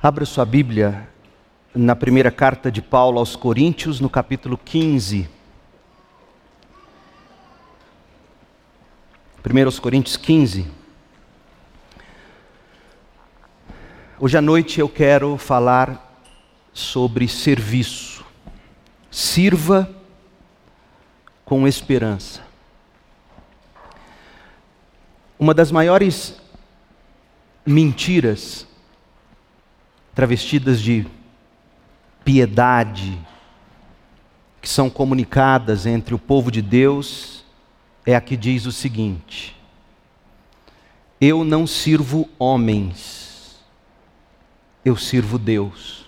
Abra sua Bíblia na primeira carta de Paulo aos Coríntios, no capítulo 15. 1 Coríntios 15. Hoje à noite eu quero falar sobre serviço. Sirva com esperança. Uma das maiores mentiras travestidas de piedade, que são comunicadas entre o povo de Deus, é a que diz o seguinte: Eu não sirvo homens, eu sirvo Deus.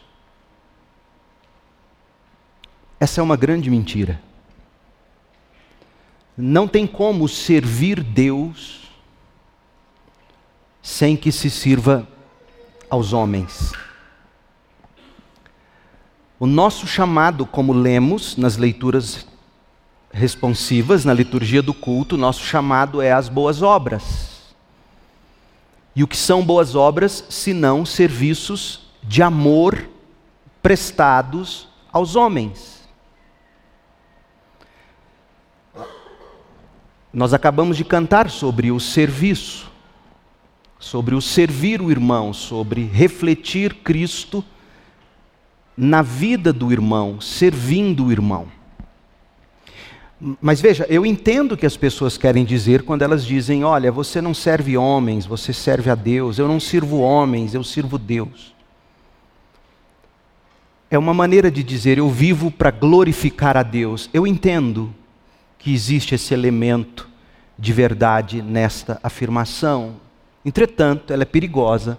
Essa é uma grande mentira. Não tem como servir Deus sem que se sirva aos homens. O nosso chamado, como lemos nas leituras responsivas, na liturgia do culto, nosso chamado é as boas obras. E o que são boas obras, senão serviços de amor prestados aos homens? Nós acabamos de cantar sobre o serviço, sobre o servir o irmão, sobre refletir Cristo na vida do irmão, servindo o irmão. Mas veja, eu entendo que as pessoas querem dizer quando elas dizem: olha, você não serve homens, você serve a Deus. Eu não sirvo homens, eu sirvo Deus. É uma maneira de dizer: eu vivo para glorificar a Deus. Eu entendo que existe esse elemento de verdade nesta afirmação. Entretanto, ela é perigosa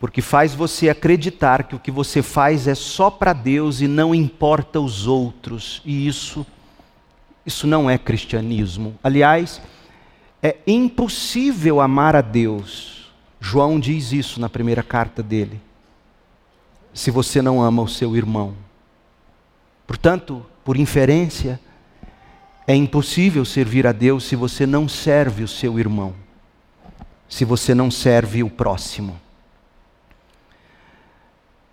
porque faz você acreditar que o que você faz é só para Deus e não importa os outros. E isso isso não é cristianismo. Aliás, é impossível amar a Deus. João diz isso na primeira carta dele. Se você não ama o seu irmão. Portanto, por inferência, é impossível servir a Deus se você não serve o seu irmão. Se você não serve o próximo.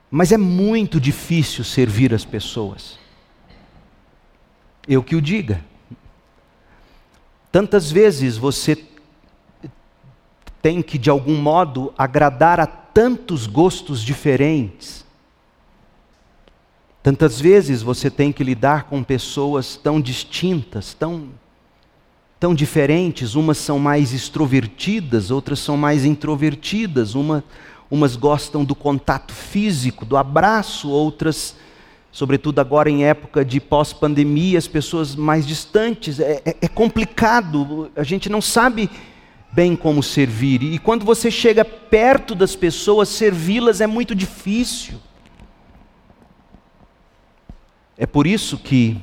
Mas é muito difícil servir as pessoas. Eu que o diga. Tantas vezes você tem que, de algum modo, agradar a tantos gostos diferentes. Tantas vezes você tem que lidar com pessoas tão distintas, tão, tão diferentes. Umas são mais extrovertidas, outras são mais introvertidas. Uma, umas gostam do contato físico, do abraço, outras, sobretudo agora em época de pós-pandemia, as pessoas mais distantes. É, é, é complicado, a gente não sabe bem como servir. E quando você chega perto das pessoas, servi-las é muito difícil. É por isso que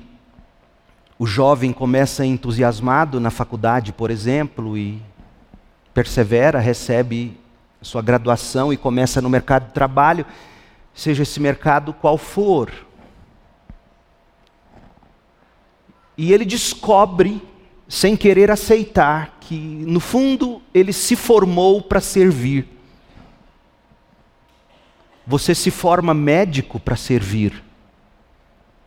o jovem começa entusiasmado na faculdade, por exemplo, e persevera, recebe sua graduação e começa no mercado de trabalho, seja esse mercado qual for. E ele descobre, sem querer aceitar, que no fundo ele se formou para servir. Você se forma médico para servir.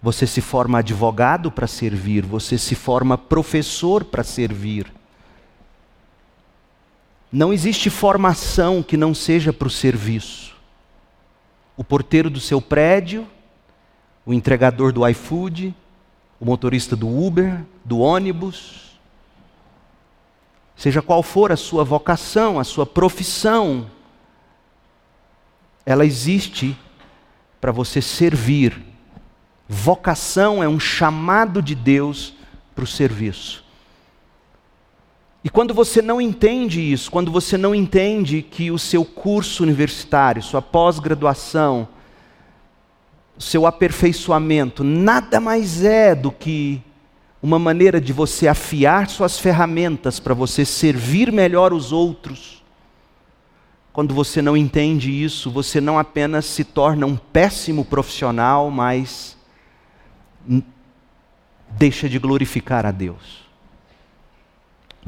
Você se forma advogado para servir. Você se forma professor para servir. Não existe formação que não seja para o serviço. O porteiro do seu prédio, o entregador do iFood, o motorista do Uber, do ônibus, seja qual for a sua vocação, a sua profissão, ela existe para você servir. Vocação é um chamado de Deus para o serviço. E quando você não entende isso, quando você não entende que o seu curso universitário, sua pós-graduação, seu aperfeiçoamento nada mais é do que uma maneira de você afiar suas ferramentas para você servir melhor os outros. Quando você não entende isso, você não apenas se torna um péssimo profissional, mas deixa de glorificar a Deus.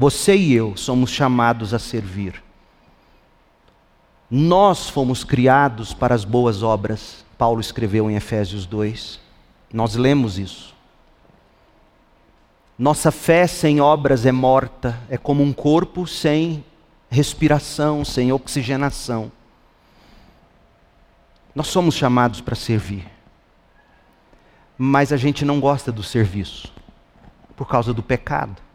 Você e eu somos chamados a servir. Nós fomos criados para as boas obras, Paulo escreveu em Efésios 2. Nós lemos isso. Nossa fé sem obras é morta, é como um corpo sem respiração, sem oxigenação. Nós somos chamados para servir. Mas a gente não gosta do serviço por causa do pecado.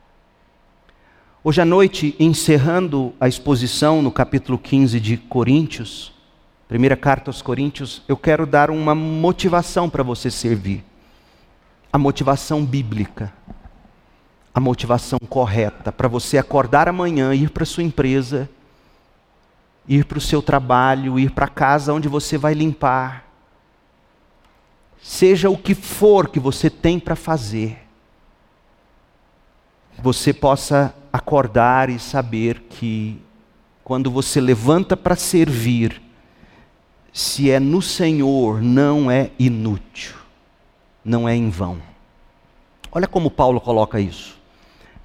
Hoje à noite, encerrando a exposição no capítulo 15 de Coríntios, primeira carta aos Coríntios, eu quero dar uma motivação para você servir. A motivação bíblica. A motivação correta para você acordar amanhã, ir para sua empresa, ir para o seu trabalho, ir para casa onde você vai limpar. Seja o que for que você tem para fazer você possa acordar e saber que quando você levanta para servir, se é no Senhor, não é inútil, não é em vão. Olha como Paulo coloca isso.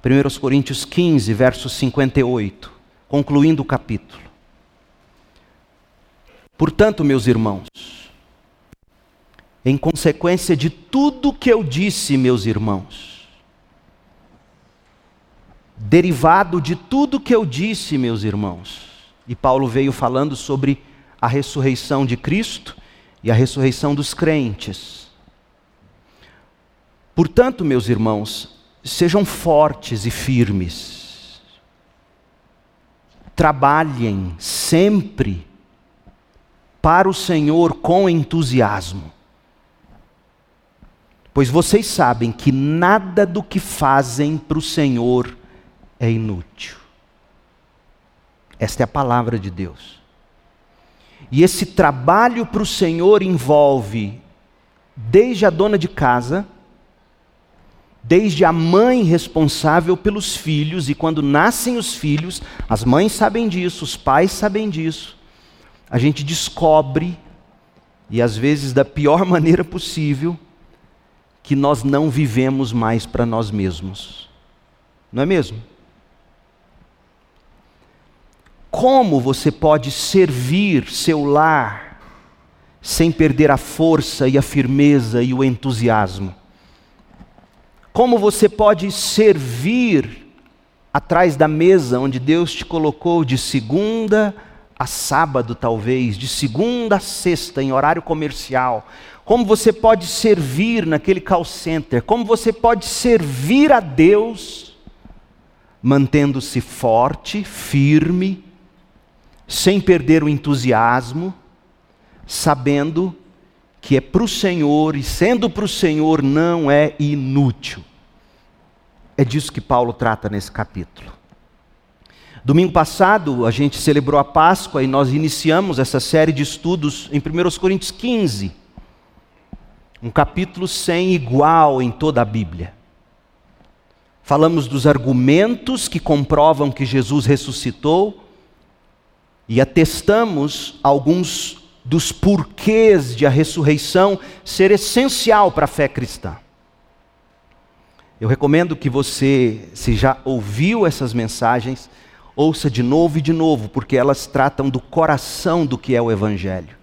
1 Coríntios 15, verso 58, concluindo o capítulo. Portanto, meus irmãos, em consequência de tudo que eu disse, meus irmãos, derivado de tudo que eu disse, meus irmãos. E Paulo veio falando sobre a ressurreição de Cristo e a ressurreição dos crentes. Portanto, meus irmãos, sejam fortes e firmes. Trabalhem sempre para o Senhor com entusiasmo. Pois vocês sabem que nada do que fazem para o Senhor é inútil. Esta é a palavra de Deus. E esse trabalho para o Senhor envolve desde a dona de casa, desde a mãe responsável pelos filhos, e quando nascem os filhos, as mães sabem disso, os pais sabem disso. A gente descobre, e às vezes da pior maneira possível, que nós não vivemos mais para nós mesmos. Não é mesmo? Como você pode servir seu lar sem perder a força e a firmeza e o entusiasmo? Como você pode servir atrás da mesa onde Deus te colocou de segunda a sábado, talvez, de segunda a sexta, em horário comercial? Como você pode servir naquele call center? Como você pode servir a Deus mantendo-se forte, firme, sem perder o entusiasmo, sabendo que é para o Senhor e sendo para o Senhor não é inútil. É disso que Paulo trata nesse capítulo. Domingo passado a gente celebrou a Páscoa e nós iniciamos essa série de estudos em 1 Coríntios 15, um capítulo sem igual em toda a Bíblia. Falamos dos argumentos que comprovam que Jesus ressuscitou e atestamos alguns dos porquês de a ressurreição ser essencial para a fé cristã. Eu recomendo que você, se já ouviu essas mensagens, ouça de novo e de novo, porque elas tratam do coração do que é o Evangelho.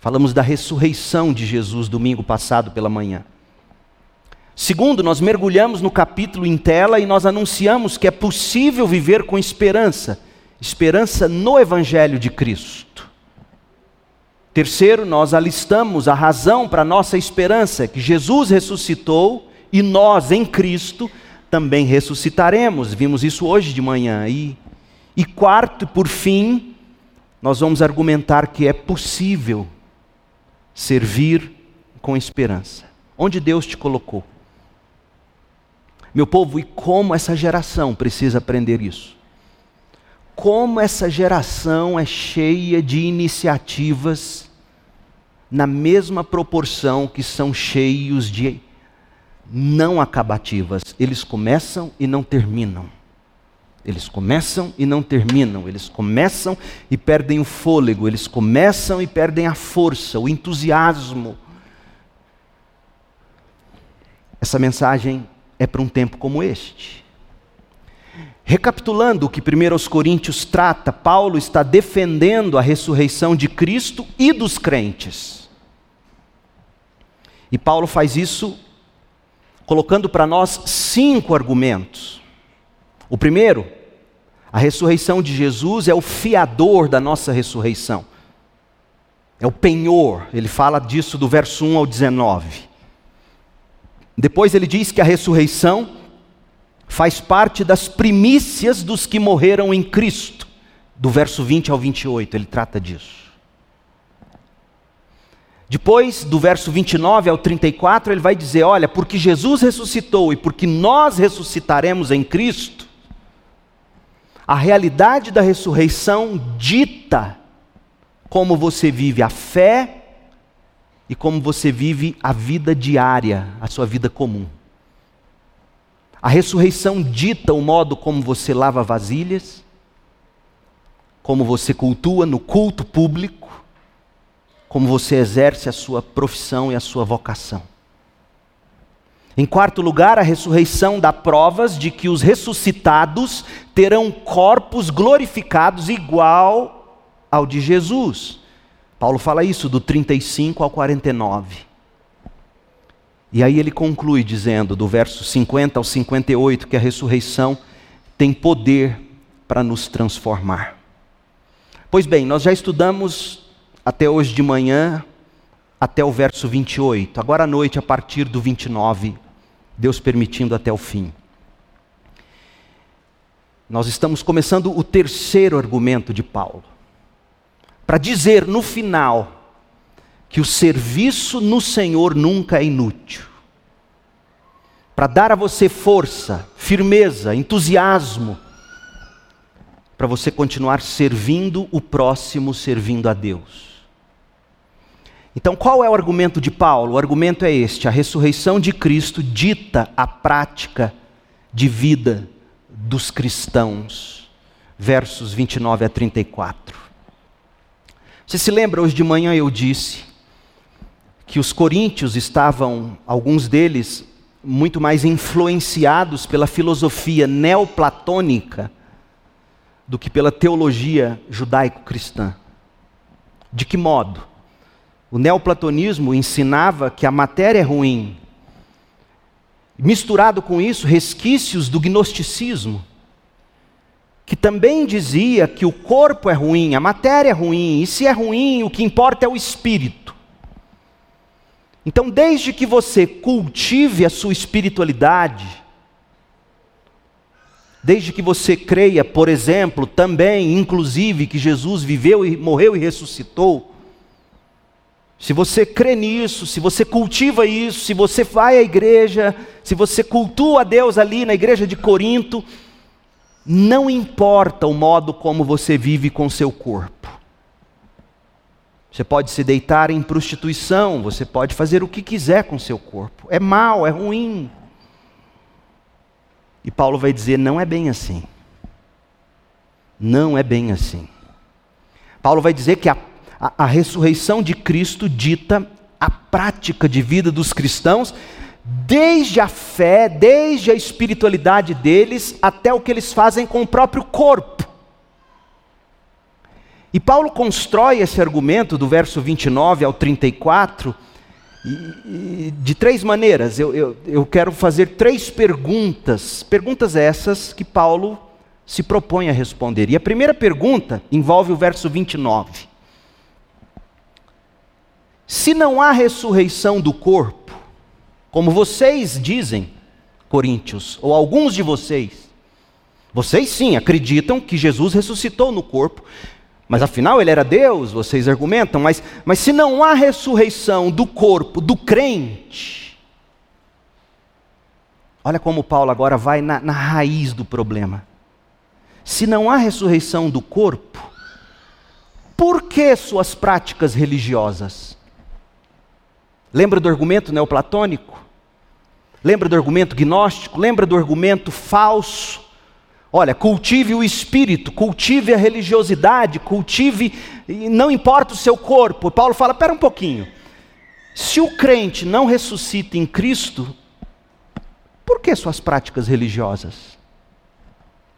Falamos da ressurreição de Jesus domingo passado pela manhã. Segundo, nós mergulhamos no capítulo em tela e nós anunciamos que é possível viver com esperança esperança no Evangelho de Cristo. Terceiro, nós alistamos a razão para nossa esperança, que Jesus ressuscitou e nós em Cristo também ressuscitaremos. Vimos isso hoje de manhã. E, e quarto, por fim, nós vamos argumentar que é possível servir com esperança. Onde Deus te colocou? Meu povo, e como essa geração precisa aprender isso? Como essa geração é cheia de iniciativas na mesma proporção que são cheios de não acabativas. Eles começam e não terminam. Eles começam e não terminam. Eles começam e perdem o fôlego. Eles começam e perdem a força, o entusiasmo. Essa mensagem é para um tempo como este Recapitulando o que 1 Coríntios trata, Paulo está defendendo a ressurreição de Cristo e dos crentes. E Paulo faz isso colocando para nós cinco argumentos. O primeiro, a ressurreição de Jesus é o fiador da nossa ressurreição. É o penhor, ele fala disso do verso 1 ao 19. Depois ele diz que a ressurreição faz parte das primícias dos que morreram em Cristo. Do verso 20 ao 28, ele trata disso. Depois, do verso 29 ao 34, ele vai dizer: Olha, porque Jesus ressuscitou e porque nós ressuscitaremos em Cristo, a realidade da ressurreição dita como você vive a fé e como você vive a vida diária, a sua vida comum. A ressurreição dita o modo como você lava vasilhas, como você cultua no culto público, como você exerce a sua profissão e a sua vocação. Em quarto lugar, a ressurreição dá provas de que os ressuscitados terão corpos glorificados igual ao de Jesus. Paulo fala isso do 35 ao 49. E aí ele conclui dizendo, do verso 50 ao 58, que a ressurreição tem poder para nos transformar. Pois bem, nós já estudamos até hoje de manhã, até o verso 28. Agora à noite, a partir do 29, Deus permitindo até o fim. Nós estamos começando o terceiro argumento de Paulo. Para dizer no final que o serviço no Senhor nunca é inútil. Para dar a você força, firmeza, entusiasmo, para você continuar servindo o próximo, servindo a Deus. Então, qual é o argumento de Paulo? O argumento é este: a ressurreição de Cristo dita a prática de vida dos cristãos. Versos 29 a 34. Você se lembra, hoje de manhã eu disse que os coríntios estavam, alguns deles, muito mais influenciados pela filosofia neoplatônica do que pela teologia judaico-cristã. De que modo? O neoplatonismo ensinava que a matéria é ruim. Misturado com isso, resquícios do gnosticismo, que também dizia que o corpo é ruim, a matéria é ruim, e se é ruim, o que importa é o espírito. Então, desde que você cultive a sua espiritualidade, desde que você creia, por exemplo, também, inclusive, que Jesus viveu e morreu e ressuscitou, se você crê nisso, se você cultiva isso, se você vai à igreja, se você cultua a Deus ali na igreja de Corinto, não importa o modo como você vive com seu corpo. Você pode se deitar em prostituição, você pode fazer o que quiser com seu corpo. É mal, é ruim. E Paulo vai dizer: não é bem assim. Não é bem assim. Paulo vai dizer que a, a, a ressurreição de Cristo dita a prática de vida dos cristãos, desde a fé, desde a espiritualidade deles, até o que eles fazem com o próprio corpo. E Paulo constrói esse argumento do verso 29 ao 34 de três maneiras. Eu, eu, eu quero fazer três perguntas, perguntas essas que Paulo se propõe a responder. E a primeira pergunta envolve o verso 29. Se não há ressurreição do corpo, como vocês dizem, Coríntios, ou alguns de vocês, vocês sim acreditam que Jesus ressuscitou no corpo, mas afinal ele era Deus, vocês argumentam, mas, mas se não há ressurreição do corpo do crente, olha como Paulo agora vai na, na raiz do problema. Se não há ressurreição do corpo, por que suas práticas religiosas? Lembra do argumento neoplatônico? Lembra do argumento gnóstico? Lembra do argumento falso? Olha, cultive o espírito, cultive a religiosidade, cultive, não importa o seu corpo. Paulo fala: pera um pouquinho. Se o crente não ressuscita em Cristo, por que suas práticas religiosas?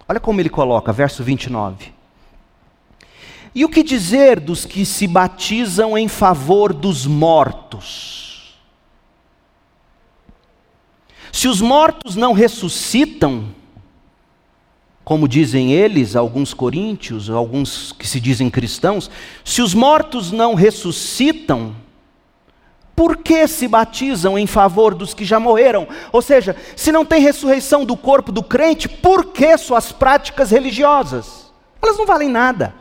Olha como ele coloca, verso 29. E o que dizer dos que se batizam em favor dos mortos? Se os mortos não ressuscitam, como dizem eles, alguns coríntios, alguns que se dizem cristãos, se os mortos não ressuscitam, por que se batizam em favor dos que já morreram? Ou seja, se não tem ressurreição do corpo do crente, por que suas práticas religiosas? Elas não valem nada.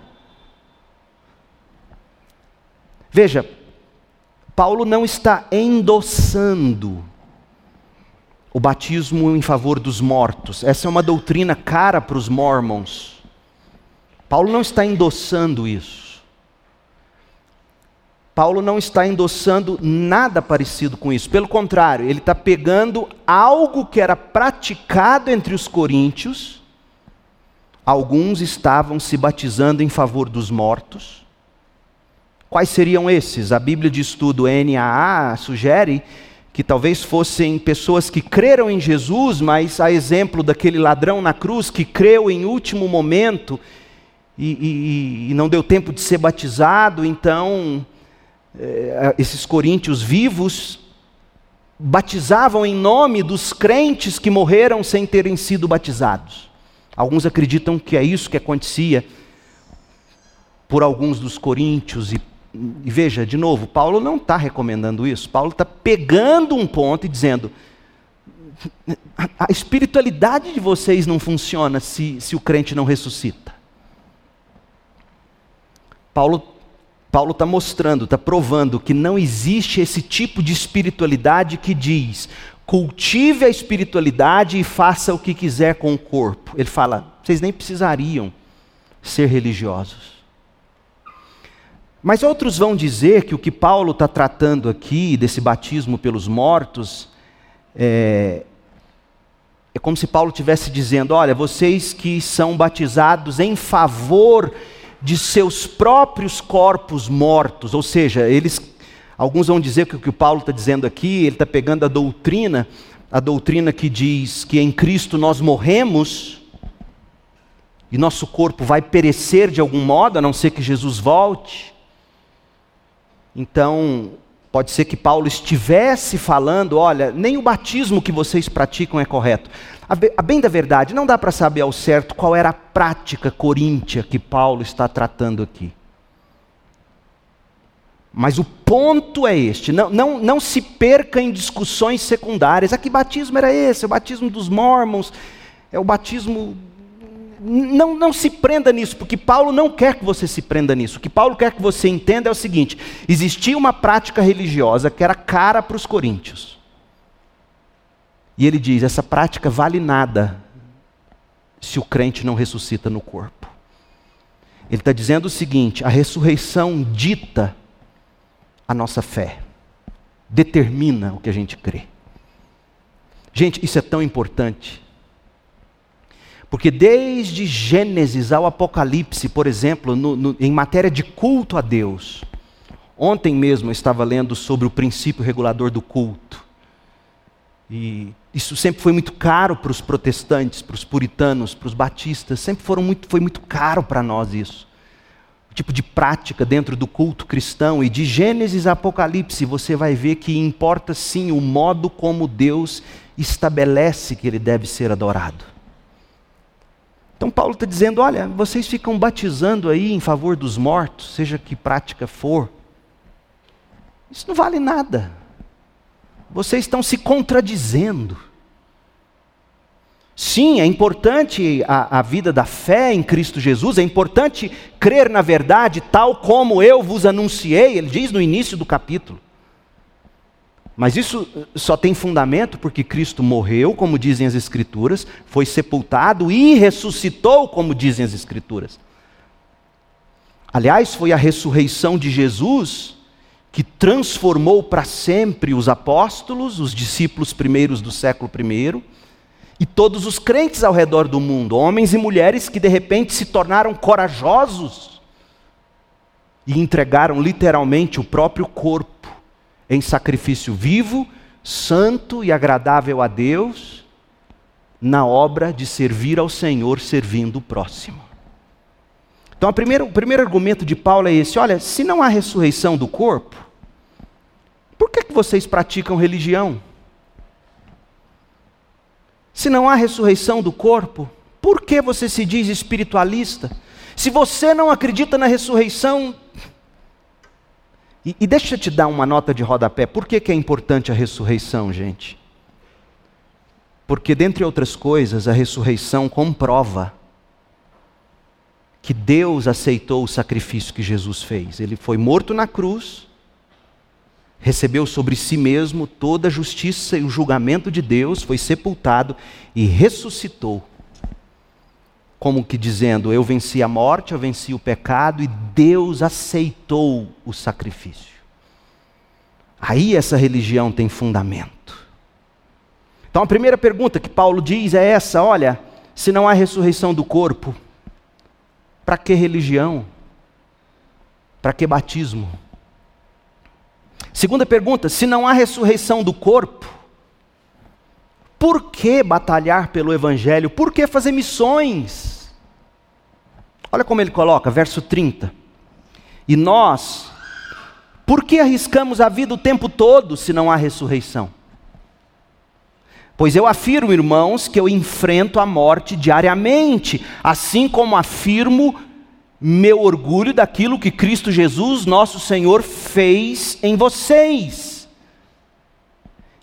Veja, Paulo não está endossando o batismo em favor dos mortos. Essa é uma doutrina cara para os mormons. Paulo não está endossando isso. Paulo não está endossando nada parecido com isso. Pelo contrário, ele está pegando algo que era praticado entre os coríntios. Alguns estavam se batizando em favor dos mortos. Quais seriam esses? A Bíblia de Estudo NAA sugere que talvez fossem pessoas que creram em Jesus, mas a exemplo daquele ladrão na cruz que creu em último momento e, e, e não deu tempo de ser batizado, então é, esses coríntios vivos batizavam em nome dos crentes que morreram sem terem sido batizados. Alguns acreditam que é isso que acontecia por alguns dos coríntios e veja, de novo, Paulo não está recomendando isso. Paulo está pegando um ponto e dizendo: a espiritualidade de vocês não funciona se, se o crente não ressuscita. Paulo Paulo está mostrando, está provando que não existe esse tipo de espiritualidade que diz: cultive a espiritualidade e faça o que quiser com o corpo. Ele fala: vocês nem precisariam ser religiosos. Mas outros vão dizer que o que Paulo está tratando aqui, desse batismo pelos mortos, é, é como se Paulo estivesse dizendo: olha, vocês que são batizados em favor de seus próprios corpos mortos, ou seja, eles, alguns vão dizer que o que Paulo está dizendo aqui, ele está pegando a doutrina, a doutrina que diz que em Cristo nós morremos e nosso corpo vai perecer de algum modo, a não ser que Jesus volte. Então, pode ser que Paulo estivesse falando: olha, nem o batismo que vocês praticam é correto. A bem da verdade, não dá para saber ao certo qual era a prática coríntia que Paulo está tratando aqui. Mas o ponto é este: não, não, não se perca em discussões secundárias. Ah, que batismo era esse? É o batismo dos mormons? É o batismo não, não se prenda nisso, porque Paulo não quer que você se prenda nisso. O que Paulo quer que você entenda é o seguinte: existia uma prática religiosa que era cara para os coríntios. E ele diz: essa prática vale nada se o crente não ressuscita no corpo. Ele está dizendo o seguinte: a ressurreição dita a nossa fé, determina o que a gente crê. Gente, isso é tão importante. Porque desde Gênesis ao Apocalipse, por exemplo, no, no, em matéria de culto a Deus, ontem mesmo eu estava lendo sobre o princípio regulador do culto. E isso sempre foi muito caro para os protestantes, para os puritanos, para os batistas, sempre foram muito, foi muito caro para nós isso. O tipo de prática dentro do culto cristão, e de Gênesis a Apocalipse, você vai ver que importa sim o modo como Deus estabelece que ele deve ser adorado. Então Paulo está dizendo: olha, vocês ficam batizando aí em favor dos mortos, seja que prática for. Isso não vale nada. Vocês estão se contradizendo. Sim, é importante a, a, vida da fé em Cristo Jesus, é importante crer na verdade, tal como eu vos anunciei, ele diz no início do capítulo. Mas isso eh, só tem fundamento porque Cristo morreu, como dizem as Escrituras, foi sepultado e ressuscitou, como dizem as Escrituras. Aliás, foi a ressurreição de Jesus que transformou para sempre os apóstolos, os discípulos primeiros do século I, e todos os crentes ao redor do mundo, homens e mulheres que de repente se tornaram corajosos e entregaram literalmente o próprio corpo em sacrifício vivo, santo e agradável a Deus, na obra de servir ao Senhor servindo o próximo. Então, primeira, o primeiro argumento de Paulo é esse: olha, se não há ressurreição do corpo, por que, que vocês praticam religião? Se não há ressurreição do corpo, por que você se diz espiritualista? Se você não acredita na ressurreição. E, e deixa eu te dar uma nota de rodapé. Por que, que é importante a ressurreição, gente? Porque, dentre outras coisas, a ressurreição comprova que Deus aceitou o sacrifício que Jesus fez. Ele foi morto na cruz, recebeu sobre si mesmo toda a justiça e o julgamento de Deus, foi sepultado e ressuscitou. Como que dizendo, eu venci a morte, eu venci o pecado e Deus aceitou o sacrifício. Aí essa religião tem fundamento. Então a primeira pergunta que Paulo diz é essa: olha, se não há ressurreição do corpo, para que religião? Para que batismo? Segunda pergunta: se não há ressurreição do corpo, por que batalhar pelo Evangelho? Por que fazer missões? Olha como ele coloca, verso 30. E nós, por que arriscamos a vida o tempo todo se não há ressurreição? Pois eu afirmo, irmãos, que eu enfrento a morte diariamente, assim como afirmo meu orgulho daquilo que Cristo Jesus, nosso Senhor, fez em vocês.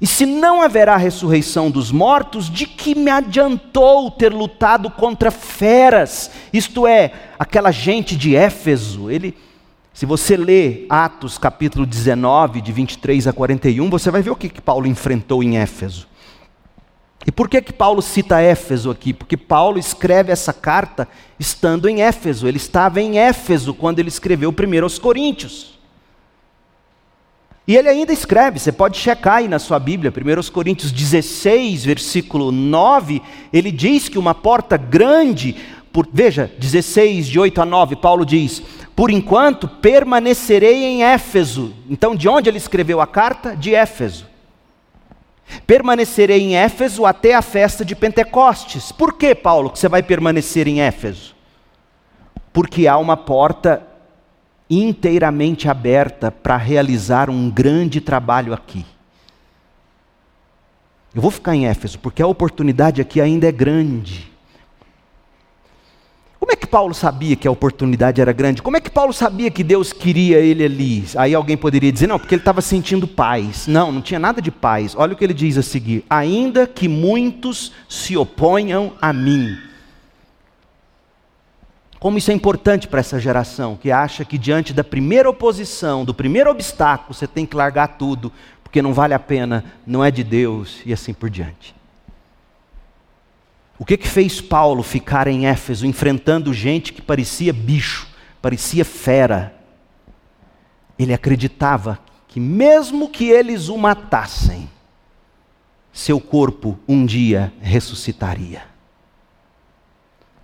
E se não haverá ressurreição dos mortos, de que me adiantou ter lutado contra feras? Isto é, aquela gente de Éfeso, ele se você ler Atos capítulo 19, de 23 a 41, você vai ver o que, que Paulo enfrentou em Éfeso. E por que que Paulo cita Éfeso aqui? Porque Paulo escreve essa carta estando em Éfeso. Ele estava em Éfeso quando ele escreveu primeiro aos Coríntios. E ele ainda escreve, você pode checar aí na sua Bíblia, 1 Coríntios 16, versículo 9, ele diz que uma porta grande, por, veja, 16, de 8 a 9, Paulo diz: Por enquanto permanecerei em Éfeso. Então, de onde ele escreveu a carta? De Éfeso. Permanecerei em Éfeso até a festa de Pentecostes. Por que, Paulo, que você vai permanecer em Éfeso? Porque há uma porta inteiramente aberta para realizar um grande trabalho aqui. Eu vou ficar em Éfeso porque a oportunidade aqui ainda é grande. Como é que Paulo sabia que a oportunidade era grande? Como é que Paulo sabia que Deus queria ele ali? Aí alguém poderia dizer, não, porque ele estava sentindo paz. Não, não tinha nada de paz. Olha o que ele diz a seguir: ainda que muitos se oponham a mim. Como isso é importante para essa geração que acha que diante da primeira oposição, do primeiro obstáculo, você tem que largar tudo, porque não vale a pena, não é de Deus e assim por diante. O que, que fez Paulo ficar em Éfeso enfrentando gente que parecia bicho, parecia fera? Ele acreditava que, mesmo que eles o matassem, seu corpo um dia ressuscitaria.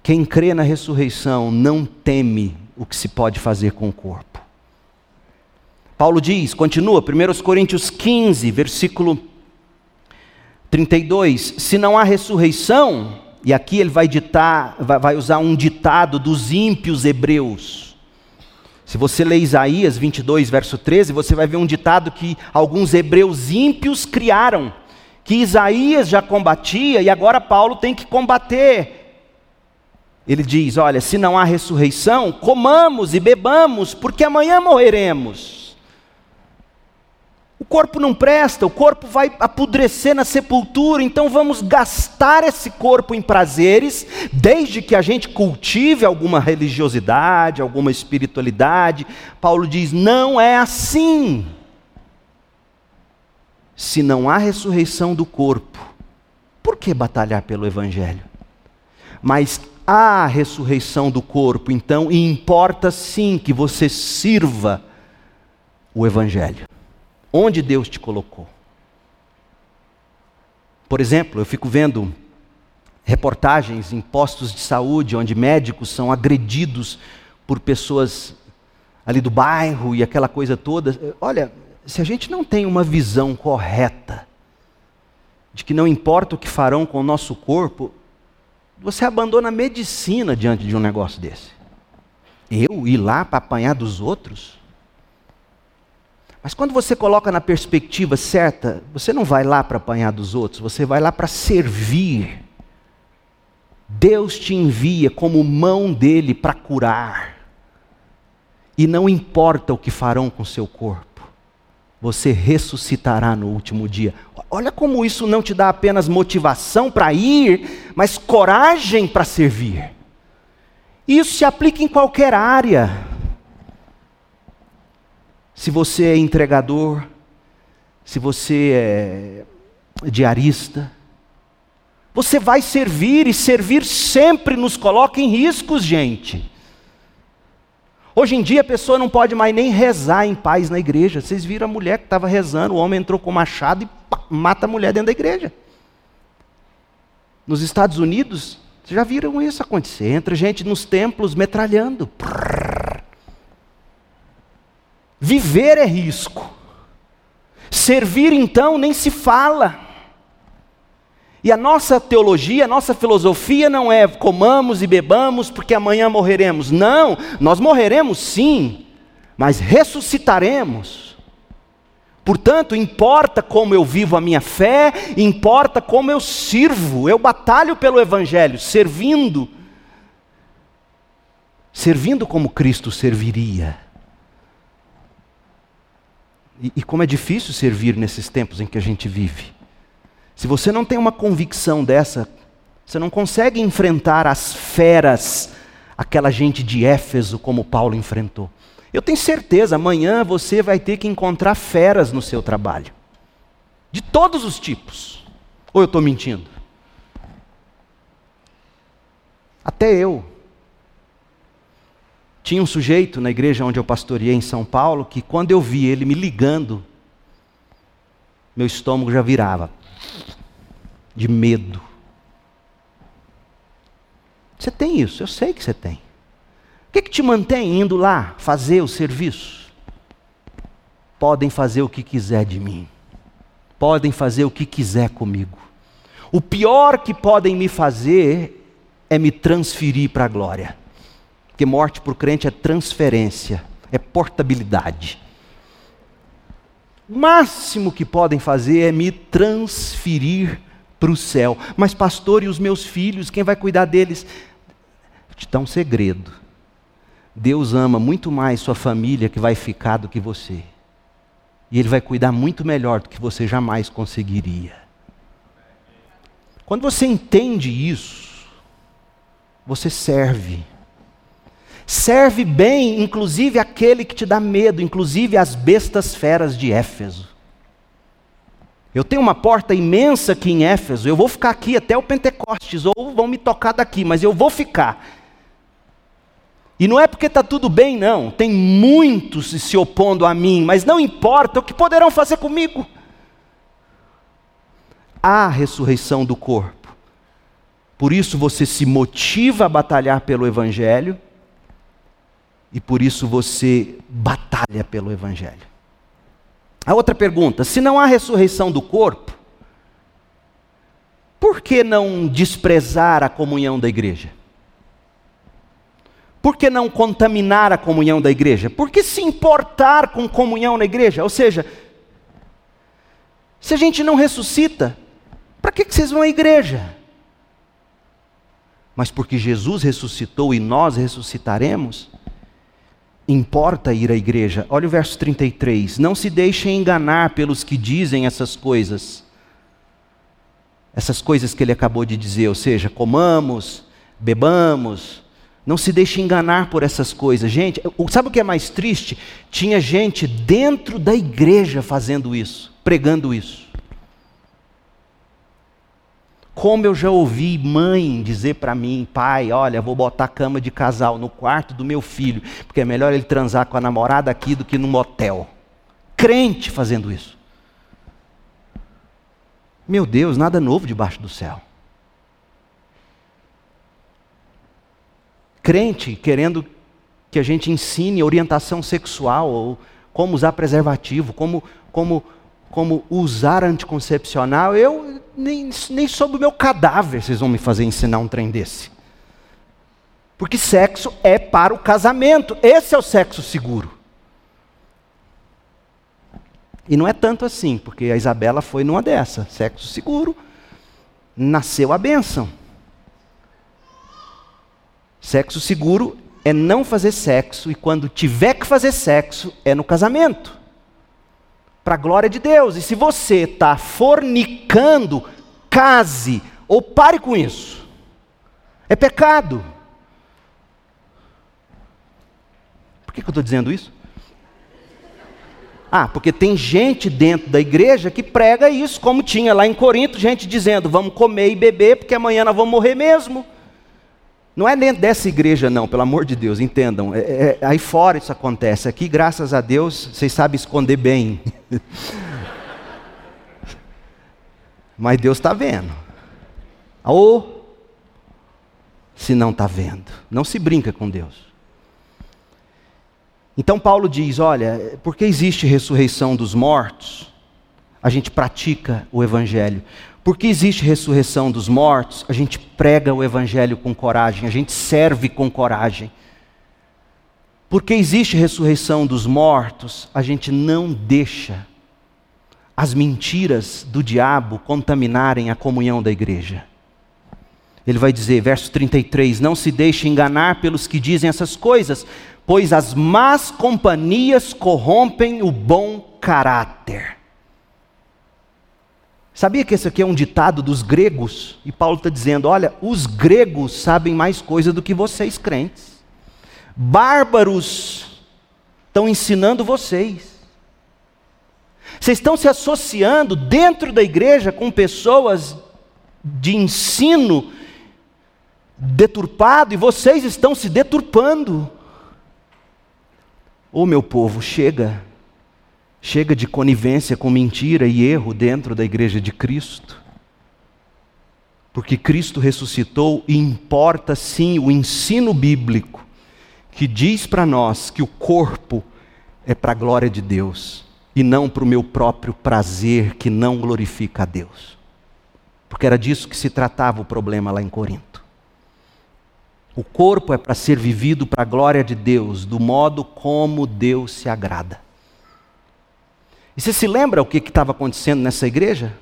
Quem crê na ressurreição não teme o que se pode fazer com o corpo. Paulo diz, continua, 1 Coríntios 15, versículo 32: Se não há ressurreição, e aqui ele vai ditar, vai usar um ditado dos ímpios hebreus. Se você ler Isaías 22, verso 13, você vai ver um ditado que alguns hebreus ímpios criaram, que Isaías já combatia e agora Paulo tem que combater. Ele diz: Olha, se não há ressurreição, comamos e bebamos, porque amanhã morreremos. O corpo não presta, o corpo vai apodrecer na sepultura, então vamos gastar esse corpo em prazeres, desde que a gente cultive alguma religiosidade, alguma espiritualidade. Paulo diz: não é assim. Se não há ressurreição do corpo, por que batalhar pelo Evangelho? Mas há ressurreição do corpo, então, e importa sim que você sirva o Evangelho onde Deus te colocou. Por exemplo, eu fico vendo reportagens em postos de saúde onde médicos são agredidos por pessoas ali do bairro e aquela coisa toda. Olha, se a gente não tem uma visão correta de que não importa o que farão com o nosso corpo, você abandona a medicina diante de um negócio desse. Eu ir lá para apanhar dos outros? Mas quando você coloca na perspectiva certa, você não vai lá para apanhar dos outros, você vai lá para servir. Deus te envia como mão dele para curar. E não importa o que farão com seu corpo, você ressuscitará no último dia. Olha como isso não te dá apenas motivação para ir, mas coragem para servir. Isso se aplica em qualquer área se você é entregador, se você é diarista, você vai servir e servir sempre nos coloca em riscos, gente. Hoje em dia a pessoa não pode mais nem rezar em paz na igreja. Vocês viram a mulher que estava rezando, o homem entrou com machado e pá, mata a mulher dentro da igreja. Nos Estados Unidos, vocês já viram isso acontecer? Entra gente nos templos metralhando. Viver é risco. Servir, então, nem se fala. E a nossa teologia, a nossa filosofia não é comamos e bebamos porque amanhã morreremos. Não, nós morreremos sim, mas ressuscitaremos. Portanto, importa como eu vivo a minha fé, importa como eu sirvo, eu batalho pelo Evangelho, servindo. Servindo como Cristo serviria. E, e como é difícil servir nesses tempos em que a gente vive. Se você não tem uma convicção dessa, você não consegue enfrentar as feras, aquela gente de Éfeso como Paulo enfrentou. Eu tenho certeza, amanhã você vai ter que encontrar feras no seu trabalho. De todos os tipos. Ou eu estou mentindo? Até eu. Tinha um sujeito na igreja onde eu pastoreei em São Paulo que quando eu vi ele me ligando, meu estômago já virava de medo. Você tem isso, eu sei que você tem. O que, que te mantém indo lá fazer o serviço? Podem fazer o que quiser de mim, podem fazer o que quiser comigo. O pior que podem me fazer é me transferir para a glória. Porque morte para o crente é transferência, é portabilidade. Máximo que podem fazer é me transferir para o céu. Mas, pastor, e os meus filhos, quem vai cuidar deles? Vou te dar um segredo. Deus ama muito mais sua família que vai ficar do que você. E Ele vai cuidar muito melhor do que você jamais conseguiria. Quando você entende isso, você serve Serve bem, inclusive, aquele que te dá medo, inclusive as bestas feras de Éfeso. Eu tenho uma porta imensa aqui em Éfeso, eu vou ficar aqui até o Pentecostes, ou vão me tocar daqui, mas eu vou ficar. E não é porque está tudo bem, não. Tem muitos se opondo a mim, mas não importa o que poderão fazer comigo. Há ressurreição do corpo. Por isso você se motiva a batalhar pelo Evangelho e por isso você batalha pelo Evangelho. A outra pergunta: se não há ressurreição do corpo, por que não desprezar a comunhão da igreja? Por que não contaminar a comunhão da igreja? Por que se importar com comunhão na igreja? Ou seja, se a gente não ressuscita, para que vocês vão à igreja? Mas porque Jesus ressuscitou e nós ressuscitaremos, importa ir à igreja. Olha o verso 33. Não se deixem enganar pelos que dizem essas coisas. Essas coisas que ele acabou de dizer, ou seja, comamos, bebamos. Não se deixe enganar por essas coisas. Gente, sabe o que é mais triste? Tinha gente dentro da igreja fazendo isso, pregando isso. Como eu já ouvi mãe dizer para mim, pai, olha, vou botar cama de casal no quarto do meu filho, porque é melhor ele transar com a namorada aqui do que num motel. Crente fazendo isso. Meu Deus, nada novo debaixo do céu. Crente querendo que a gente ensine orientação sexual, ou como usar preservativo, como, como como usar anticoncepcional, eu nem, nem sob o meu cadáver vocês vão me fazer ensinar um trem desse. Porque sexo é para o casamento, esse é o sexo seguro. E não é tanto assim, porque a Isabela foi numa dessa, sexo seguro, nasceu a bênção. Sexo seguro é não fazer sexo, e quando tiver que fazer sexo, é no casamento. Para a glória de Deus. E se você está fornicando, case ou pare com isso. É pecado. Por que, que eu estou dizendo isso? Ah, porque tem gente dentro da igreja que prega isso, como tinha lá em Corinto, gente dizendo: vamos comer e beber, porque amanhã nós vamos morrer mesmo. Não é dentro dessa igreja, não, pelo amor de Deus, entendam. É, é, aí fora isso acontece. Aqui, graças a Deus, vocês sabem esconder bem. Mas Deus está vendo. Ou se não está vendo. Não se brinca com Deus. Então Paulo diz: olha, porque existe ressurreição dos mortos, a gente pratica o Evangelho. Porque existe ressurreição dos mortos, a gente prega o Evangelho com coragem, a gente serve com coragem. Porque existe ressurreição dos mortos, a gente não deixa as mentiras do diabo contaminarem a comunhão da igreja. Ele vai dizer, verso 33: Não se deixe enganar pelos que dizem essas coisas, pois as más companhias corrompem o bom caráter. Sabia que esse aqui é um ditado dos gregos? E Paulo está dizendo: olha, os gregos sabem mais coisa do que vocês crentes. Bárbaros estão ensinando vocês. Vocês estão se associando dentro da igreja com pessoas de ensino deturpado e vocês estão se deturpando. Ô meu povo, chega. Chega de conivência com mentira e erro dentro da igreja de Cristo. Porque Cristo ressuscitou e importa sim o ensino bíblico que diz para nós que o corpo é para a glória de Deus e não para o meu próprio prazer que não glorifica a Deus. Porque era disso que se tratava o problema lá em Corinto. O corpo é para ser vivido para a glória de Deus, do modo como Deus se agrada. E você se lembra o que estava acontecendo nessa igreja?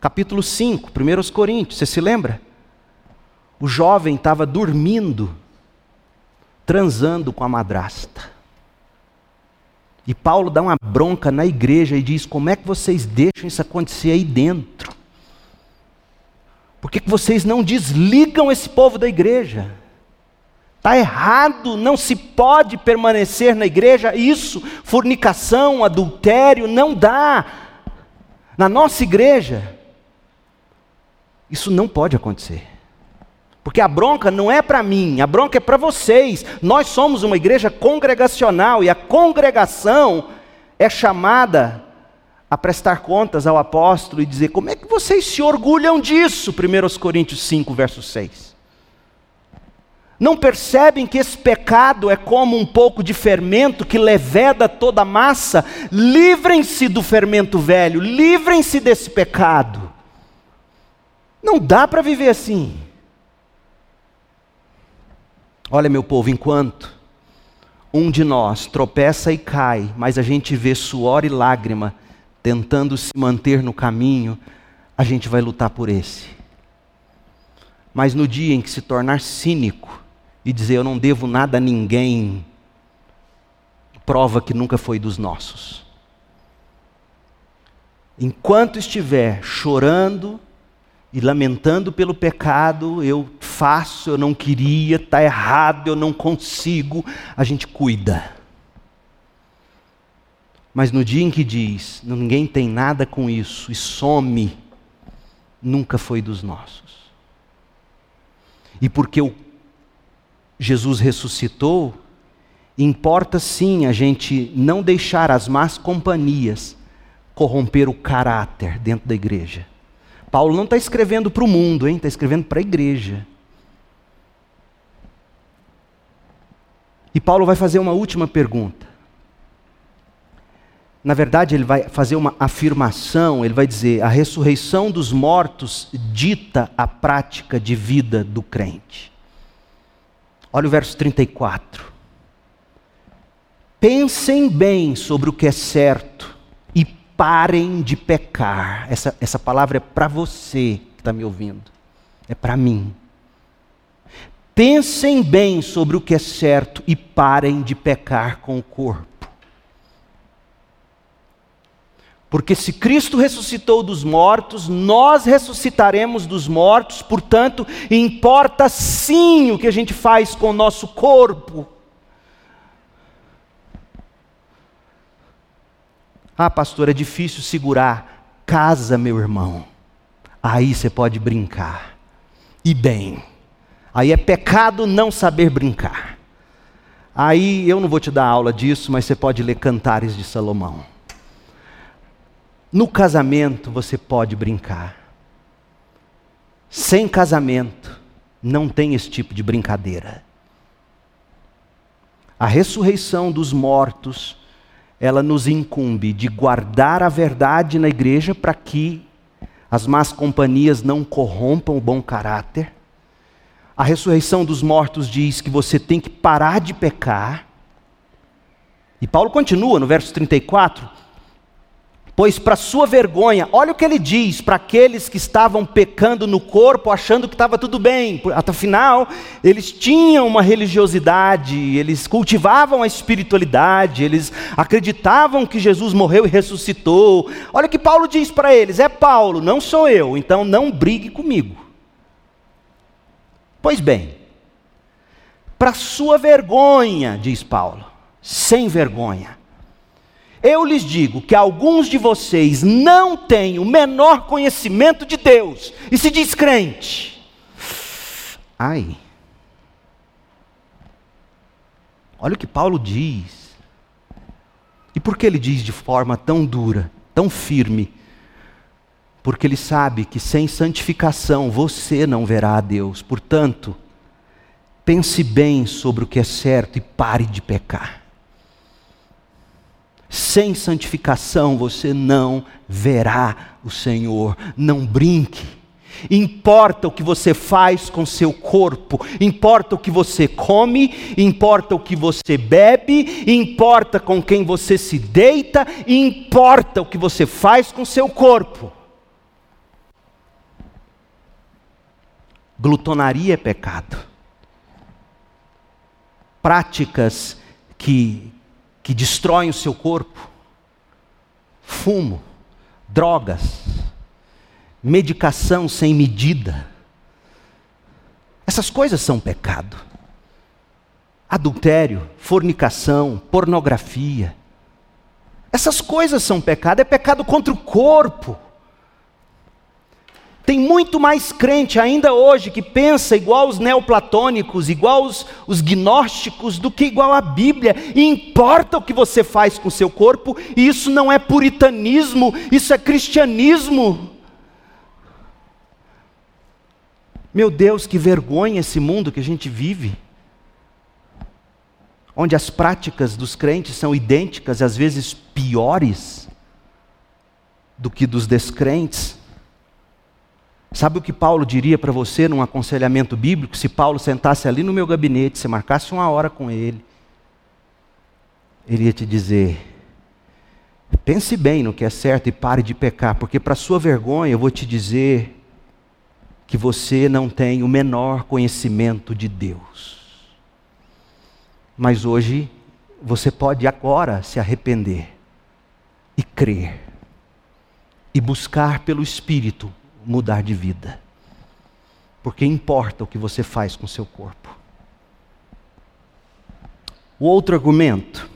Capítulo 5, 1 Coríntios, você se lembra? O jovem estava dormindo, transando com a madrasta. E Paulo dá uma bronca na igreja e diz: Como é que vocês deixam isso acontecer aí dentro? Por que, que vocês não desligam esse povo da igreja? Está errado, não se pode permanecer na igreja isso, fornicação, adultério, não dá. Na nossa igreja, isso não pode acontecer. Porque a bronca não é para mim, a bronca é para vocês. Nós somos uma igreja congregacional e a congregação é chamada a prestar contas ao apóstolo e dizer: como é que vocês se orgulham disso? 1 Coríntios 5, verso 6. Não percebem que esse pecado é como um pouco de fermento que leveda toda a massa? Livrem-se do fermento velho, livrem-se desse pecado. Não dá para viver assim. Olha, meu povo, enquanto um de nós tropeça e cai, mas a gente vê suor e lágrima tentando se manter no caminho, a gente vai lutar por esse. Mas no dia em que se tornar cínico, e dizer eu não devo nada a ninguém, prova que nunca foi dos nossos. Enquanto estiver chorando e lamentando pelo pecado, eu faço, eu não queria, está errado, eu não consigo, a gente cuida. Mas no dia em que diz, ninguém tem nada com isso e some, nunca foi dos nossos. E porque o Jesus ressuscitou, importa sim a gente não deixar as más companhias corromper o caráter dentro da igreja. Paulo não está escrevendo para o mundo, hein? Está escrevendo para a igreja. E Paulo vai fazer uma última pergunta. na verdade, ele vai fazer uma afirmação, ele vai dizer: a ressurreição dos mortos dita a prática de vida do crente. Olha o verso 34. Pensem bem sobre o que é certo e parem de pecar. Essa, essa palavra é para você que está me ouvindo, é para mim. Pensem bem sobre o que é certo e parem de pecar com o corpo. Porque se Cristo ressuscitou dos mortos, nós ressuscitaremos dos mortos, portanto, importa sim o que a gente faz com o nosso corpo. Ah, pastor, é difícil segurar. Casa, meu irmão. Aí você pode brincar. E bem. Aí é pecado não saber brincar. Aí eu não vou te dar aula disso, mas você pode ler Cantares de Salomão. No casamento você pode brincar. Sem casamento não tem esse tipo de brincadeira. A ressurreição dos mortos, ela nos incumbe de guardar a verdade na igreja para que as más companhias não corrompam o bom caráter. A ressurreição dos mortos diz que você tem que parar de pecar. E Paulo continua no verso 34: Pois para sua vergonha, olha o que ele diz para aqueles que estavam pecando no corpo, achando que estava tudo bem. Afinal, eles tinham uma religiosidade, eles cultivavam a espiritualidade, eles acreditavam que Jesus morreu e ressuscitou. Olha o que Paulo diz para eles: é Paulo, não sou eu, então não brigue comigo. Pois bem, para sua vergonha, diz Paulo, sem vergonha eu lhes digo que alguns de vocês não têm o menor conhecimento de Deus e se diz crente. Ai. Olha o que Paulo diz. E por que ele diz de forma tão dura, tão firme? Porque ele sabe que sem santificação você não verá a Deus. Portanto, pense bem sobre o que é certo e pare de pecar. Sem santificação você não verá o Senhor. Não brinque. Importa o que você faz com seu corpo, importa o que você come, importa o que você bebe, importa com quem você se deita, importa o que você faz com seu corpo. Glutonaria é pecado. Práticas que que destroem o seu corpo, fumo, drogas, medicação sem medida. Essas coisas são pecado. Adultério, fornicação, pornografia. Essas coisas são pecado, é pecado contra o corpo. Tem muito mais crente ainda hoje que pensa igual os neoplatônicos, igual os, os gnósticos, do que igual a Bíblia. E importa o que você faz com o seu corpo, e isso não é puritanismo, isso é cristianismo. Meu Deus, que vergonha esse mundo que a gente vive. Onde as práticas dos crentes são idênticas, às vezes piores, do que dos descrentes. Sabe o que Paulo diria para você num aconselhamento bíblico? Se Paulo sentasse ali no meu gabinete, se marcasse uma hora com ele, ele ia te dizer: pense bem no que é certo e pare de pecar, porque para sua vergonha eu vou te dizer que você não tem o menor conhecimento de Deus. Mas hoje você pode agora se arrepender e crer e buscar pelo Espírito mudar de vida. Porque importa o que você faz com o seu corpo. O outro argumento,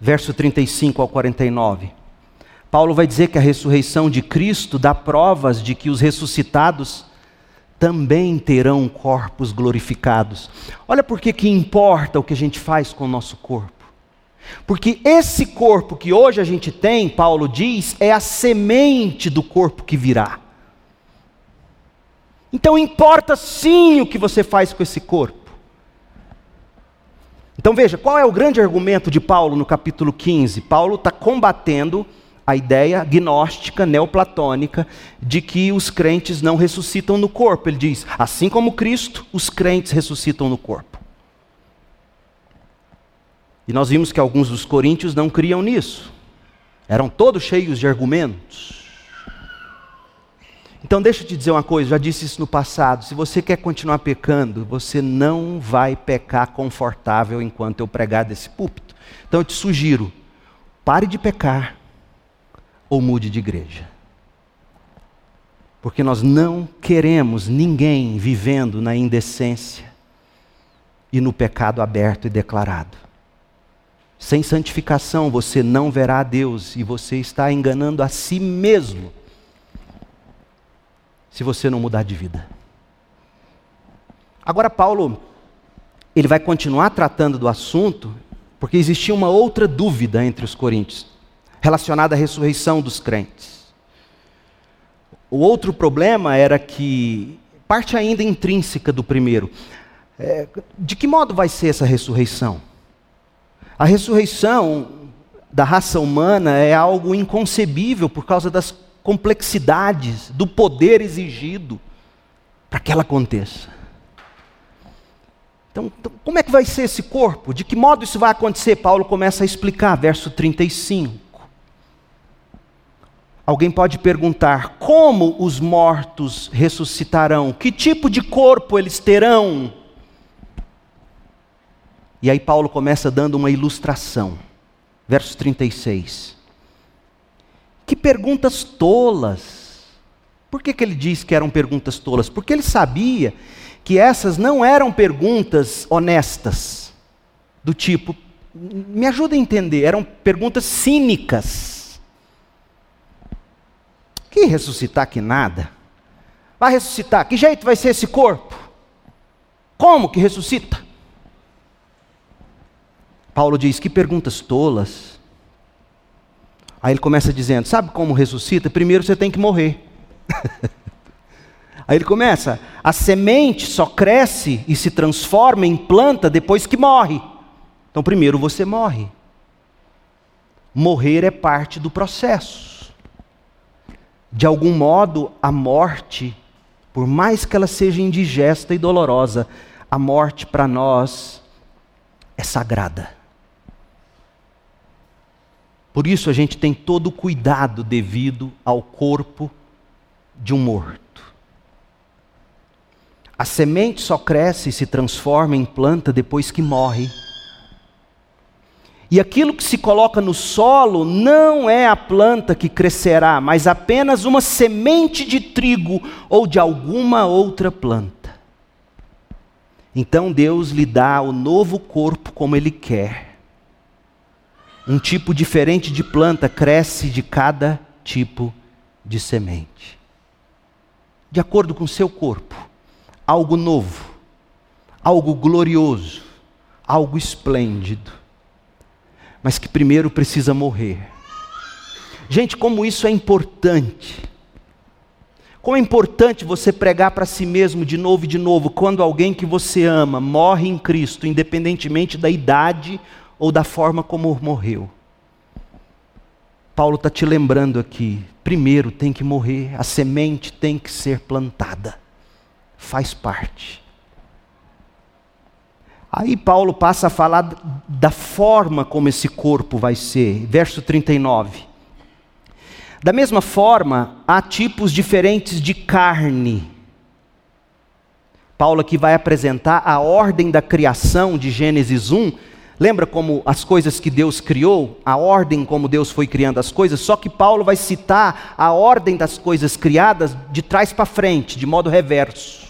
verso 35 ao 49. Paulo vai dizer que a ressurreição de Cristo dá provas de que os ressuscitados também terão corpos glorificados. Olha por que importa o que a gente faz com o nosso corpo. Porque esse corpo que hoje a gente tem, Paulo diz, é a semente do corpo que virá. Então importa sim o que você faz com esse corpo. Então veja, qual é o grande argumento de Paulo no capítulo 15? Paulo está combatendo a ideia gnóstica, neoplatônica, de que os crentes não ressuscitam no corpo. Ele diz: assim como Cristo, os crentes ressuscitam no corpo. E nós vimos que alguns dos coríntios não criam nisso. Eram todos cheios de argumentos. Então deixa eu te dizer uma coisa, já disse isso no passado, se você quer continuar pecando, você não vai pecar confortável enquanto eu pregar desse púlpito. Então eu te sugiro, pare de pecar ou mude de igreja. Porque nós não queremos ninguém vivendo na indecência e no pecado aberto e declarado. Sem santificação você não verá a Deus e você está enganando a si mesmo se você não mudar de vida. Agora, Paulo, ele vai continuar tratando do assunto, porque existia uma outra dúvida entre os coríntios, relacionada à ressurreição dos crentes. O outro problema era que, parte ainda intrínseca do primeiro, é, de que modo vai ser essa ressurreição? A ressurreição da raça humana é algo inconcebível por causa das complexidades, do poder exigido para que ela aconteça. Então, então, como é que vai ser esse corpo? De que modo isso vai acontecer? Paulo começa a explicar, verso 35. Alguém pode perguntar: como os mortos ressuscitarão? Que tipo de corpo eles terão? E aí Paulo começa dando uma ilustração. Verso 36. Que perguntas tolas. Por que, que ele diz que eram perguntas tolas? Porque ele sabia que essas não eram perguntas honestas, do tipo, me ajuda a entender, eram perguntas cínicas. Que ressuscitar que nada? Vai ressuscitar? Que jeito vai ser esse corpo? Como que ressuscita? Paulo diz: Que perguntas tolas. Aí ele começa dizendo: Sabe como ressuscita? Primeiro você tem que morrer. Aí ele começa: A semente só cresce e se transforma em planta depois que morre. Então, primeiro você morre. Morrer é parte do processo. De algum modo, a morte, por mais que ela seja indigesta e dolorosa, a morte para nós é sagrada. Por isso a gente tem todo o cuidado devido ao corpo de um morto. A semente só cresce e se transforma em planta depois que morre. E aquilo que se coloca no solo não é a planta que crescerá, mas apenas uma semente de trigo ou de alguma outra planta. Então Deus lhe dá o novo corpo como Ele quer um tipo diferente de planta cresce de cada tipo de semente. De acordo com o seu corpo, algo novo, algo glorioso, algo esplêndido, mas que primeiro precisa morrer. Gente, como isso é importante. Como é importante você pregar para si mesmo de novo e de novo, quando alguém que você ama morre em Cristo, independentemente da idade ou da forma como morreu. Paulo está te lembrando aqui: primeiro tem que morrer, a semente tem que ser plantada, faz parte. Aí Paulo passa a falar da forma como esse corpo vai ser, verso 39. Da mesma forma, há tipos diferentes de carne. Paulo aqui vai apresentar a ordem da criação de Gênesis 1 Lembra como as coisas que Deus criou, a ordem como Deus foi criando as coisas, só que Paulo vai citar a ordem das coisas criadas de trás para frente, de modo reverso.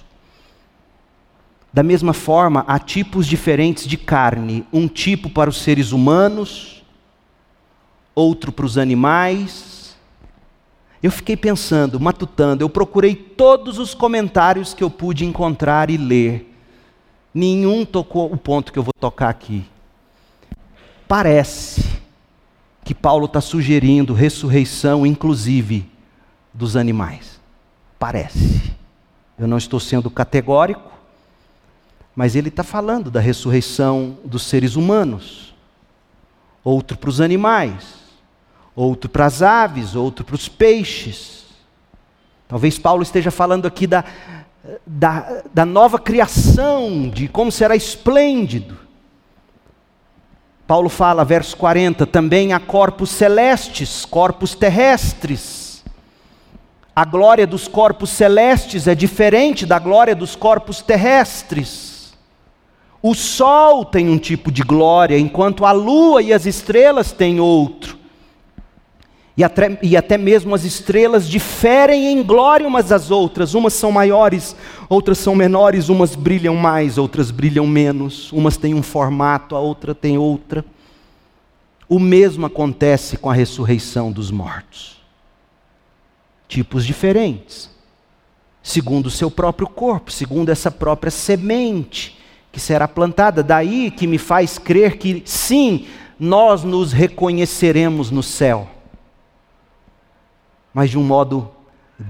Da mesma forma, há tipos diferentes de carne: um tipo para os seres humanos, outro para os animais. Eu fiquei pensando, matutando, eu procurei todos os comentários que eu pude encontrar e ler. Nenhum tocou o ponto que eu vou tocar aqui. Parece que Paulo está sugerindo ressurreição, inclusive, dos animais. Parece. Eu não estou sendo categórico, Mas ele está falando da ressurreição dos seres humanos, outro para os animais, outro para as aves, outro para os peixes. Talvez Paulo esteja falando aqui da, da, da nova criação, de como será esplêndido. Paulo fala, verso 40, também há corpos celestes, corpos terrestres. A glória dos corpos celestes é diferente da glória dos corpos terrestres. O sol tem um tipo de glória, enquanto a lua e as estrelas têm outro. E até, e até mesmo as estrelas diferem em glória umas das outras. Umas são maiores, outras são menores, umas brilham mais, outras brilham menos. Umas têm um formato, a outra tem outra. O mesmo acontece com a ressurreição dos mortos. Tipos diferentes, segundo o seu próprio corpo, segundo essa própria semente que será plantada. Daí que me faz crer que sim, nós nos reconheceremos no céu mas de um modo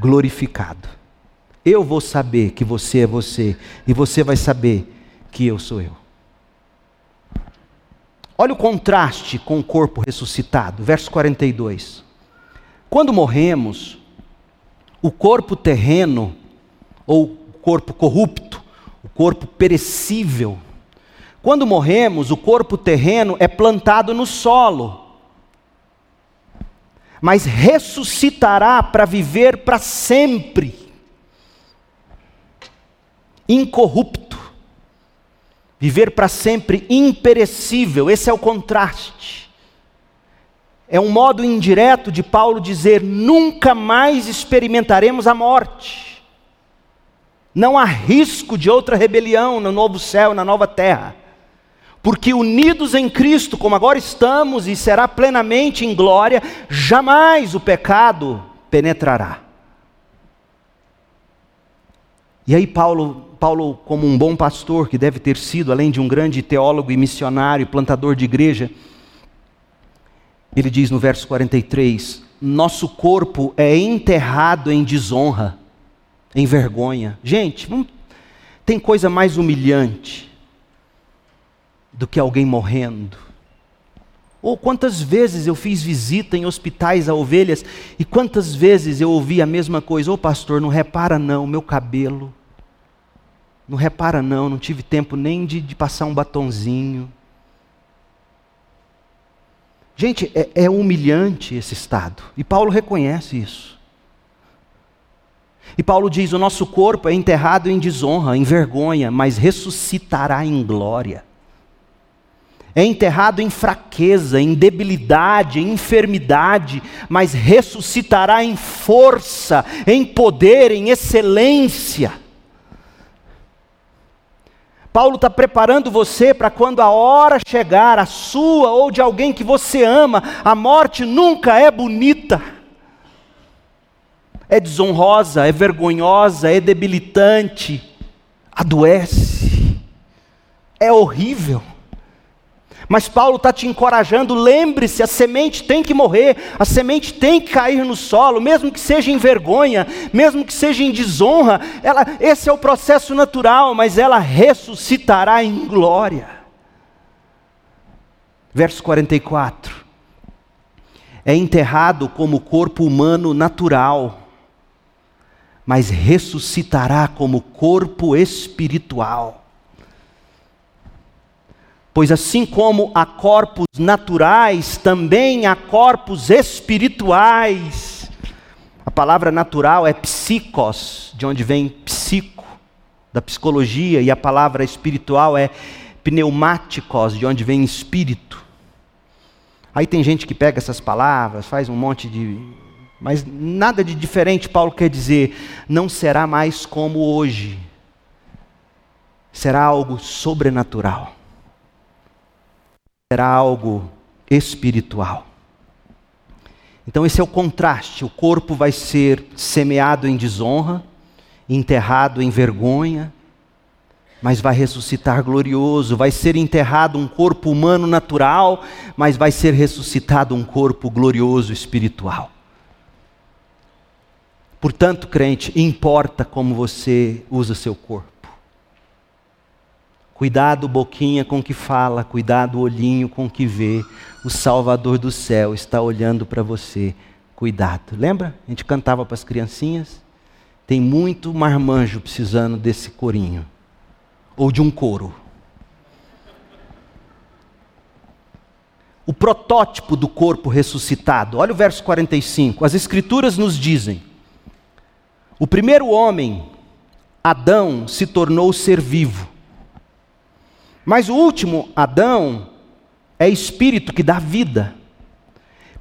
glorificado. Eu vou saber que você é você, e você vai saber que eu sou eu. Olha o contraste com o corpo ressuscitado, verso 42. Quando morremos, o corpo terreno, ou corpo corrupto, o corpo perecível, quando morremos, o corpo terreno é plantado no solo mas ressuscitará para viver para sempre, incorrupto, viver para sempre imperecível, esse é o contraste. É um modo indireto de Paulo dizer: nunca mais experimentaremos a morte. Não há risco de outra rebelião no novo céu, na nova terra porque unidos em Cristo, como agora estamos e será plenamente em glória, jamais o pecado penetrará. E aí Paulo, Paulo, como um bom pastor que deve ter sido, além de um grande teólogo e missionário, plantador de igreja, ele diz no verso 43: Nosso corpo é enterrado em desonra, em vergonha. Gente, tem coisa mais humilhante do que alguém morrendo. Ou quantas vezes eu fiz visita em hospitais a ovelhas e quantas vezes eu ouvi a mesma coisa: Ô oh, pastor, não repara não, meu cabelo. Não repara não, não tive tempo nem de, de passar um batonzinho. Gente, é, é humilhante esse estado. E Paulo reconhece isso. E Paulo diz: o nosso corpo é enterrado em desonra, em vergonha, mas ressuscitará em glória é enterrado em fraqueza, em debilidade, em enfermidade, mas ressuscitará em força, em poder, em excelência. Paulo está preparando você para quando a hora chegar, a sua ou de alguém que você ama, a morte nunca é bonita, é desonrosa, é vergonhosa, é debilitante, adoece, é horrível. Mas Paulo está te encorajando, lembre-se: a semente tem que morrer, a semente tem que cair no solo, mesmo que seja em vergonha, mesmo que seja em desonra, ela, esse é o processo natural, mas ela ressuscitará em glória. Verso 44. É enterrado como corpo humano natural, mas ressuscitará como corpo espiritual. Pois assim como há corpos naturais, também há corpos espirituais. A palavra natural é psicos, de onde vem psico, da psicologia, e a palavra espiritual é pneumáticos, de onde vem espírito. Aí tem gente que pega essas palavras, faz um monte de. Mas nada de diferente, Paulo quer dizer, não será mais como hoje. Será algo sobrenatural será algo espiritual. Então, esse é o contraste: o corpo vai ser semeado em desonra, enterrado em vergonha, mas vai ressuscitar glorioso. Vai ser enterrado um corpo humano natural, mas vai ser ressuscitado um corpo glorioso espiritual. Portanto, crente, importa como você usa seu corpo. Cuidado, boquinha com que fala, cuidado, olhinho com que vê. O Salvador do céu está olhando para você. Cuidado. Lembra? A gente cantava para as criancinhas. Tem muito marmanjo precisando desse corinho. Ou de um coro. O protótipo do corpo ressuscitado. Olha o verso 45. As Escrituras nos dizem: o primeiro homem, Adão, se tornou ser vivo. Mas o último, Adão, é espírito que dá vida.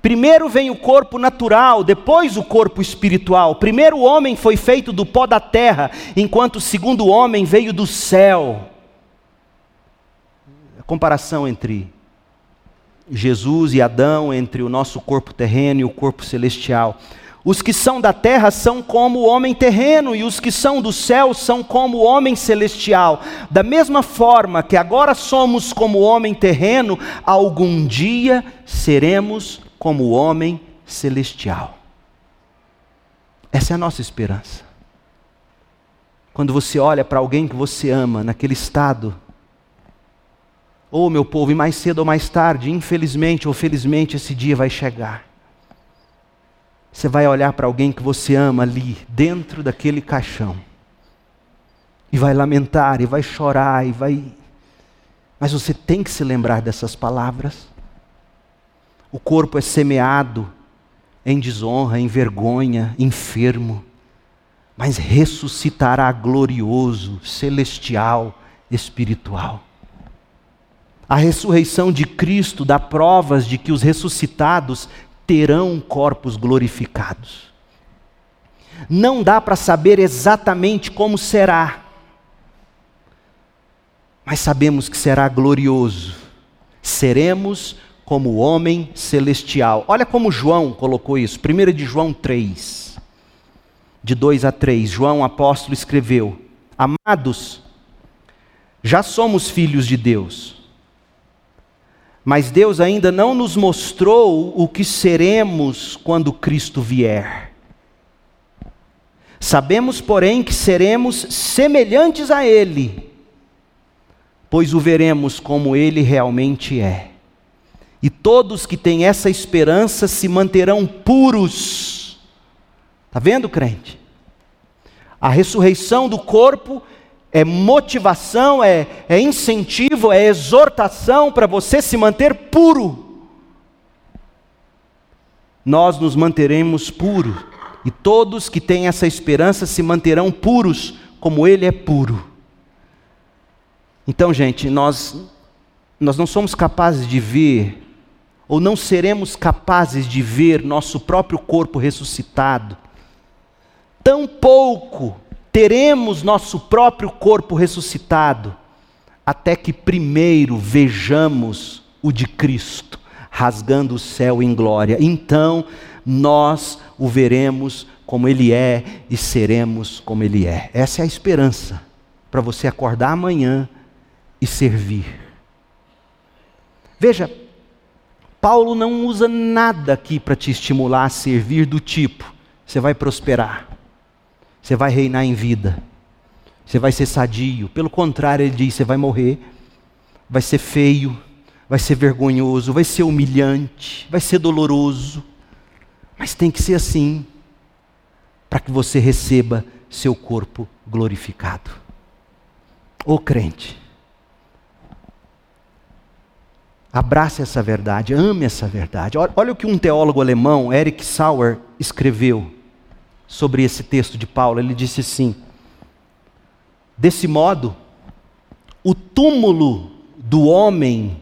Primeiro vem o corpo natural, depois o corpo espiritual. Primeiro o homem foi feito do pó da terra, enquanto o segundo homem veio do céu. A comparação entre Jesus e Adão, entre o nosso corpo terreno e o corpo celestial. Os que são da terra são como o homem terreno, e os que são do céu são como o homem celestial. Da mesma forma que agora somos como o homem terreno, algum dia seremos como o homem celestial. Essa é a nossa esperança. Quando você olha para alguém que você ama naquele estado, ou oh, meu povo, e mais cedo ou mais tarde, infelizmente ou felizmente, esse dia vai chegar você vai olhar para alguém que você ama ali, dentro daquele caixão, e vai lamentar, e vai chorar, e vai. Mas você tem que se lembrar dessas palavras. O corpo é semeado em desonra, em vergonha, enfermo, mas ressuscitará glorioso, celestial, espiritual. A ressurreição de Cristo dá provas de que os ressuscitados terão corpos glorificados. Não dá para saber exatamente como será, mas sabemos que será glorioso. Seremos como o homem celestial. Olha como João colocou isso, 1 de João 3, de 2 a 3. João apóstolo escreveu: Amados, já somos filhos de Deus mas Deus ainda não nos mostrou o que seremos quando Cristo vier. Sabemos, porém, que seremos semelhantes a Ele, pois o veremos como Ele realmente é. E todos que têm essa esperança se manterão puros. Está vendo, crente? A ressurreição do corpo é motivação, é, é incentivo, é exortação para você se manter puro. Nós nos manteremos puros, e todos que têm essa esperança se manterão puros, como Ele é puro. Então, gente, nós, nós não somos capazes de ver, ou não seremos capazes de ver nosso próprio corpo ressuscitado, tão pouco teremos nosso próprio corpo ressuscitado, até que primeiro vejamos o de Cristo, rasgando o céu em glória. Então nós o veremos como Ele é e seremos como Ele é. Essa é a esperança para você acordar amanhã e servir. Veja, Paulo não usa nada aqui para te estimular a servir do tipo: você vai prosperar. Você vai reinar em vida. Você vai ser sadio. Pelo contrário, ele diz: você vai morrer. Vai ser feio. Vai ser vergonhoso. Vai ser humilhante. Vai ser doloroso. Mas tem que ser assim. Para que você receba seu corpo glorificado. Ô crente. Abrace essa verdade, ame essa verdade. Olha, o que um teólogo alemão, Erich Sauer, escreveu sobre esse texto de Paulo. Ele disse assim: Desse modo, o túmulo do homem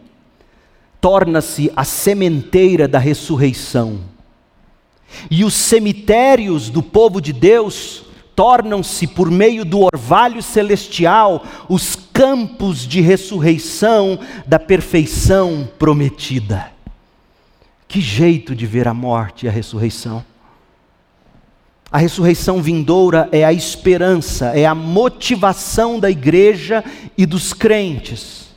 torna-se a sementeira da ressurreição, e os cemitérios do povo de Deus tornam-se, por meio do orvalho celestial, os campos de ressurreição da perfeição prometida. Que jeito de ver a morte e a ressurreição. A ressurreição vindoura é a esperança, é a motivação da igreja e dos crentes.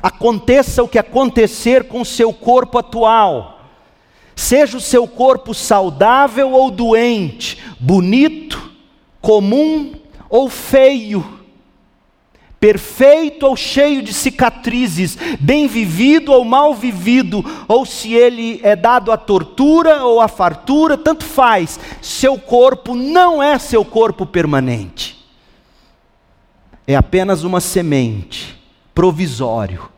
Aconteça o que acontecer com o seu corpo atual, seja o seu corpo saudável ou doente, bonito, comum ou feio, perfeito ou cheio de cicatrizes, bem vivido ou mal vivido, ou se ele é dado à tortura ou à fartura, tanto faz, seu corpo não é seu corpo permanente. É apenas uma semente, provisório.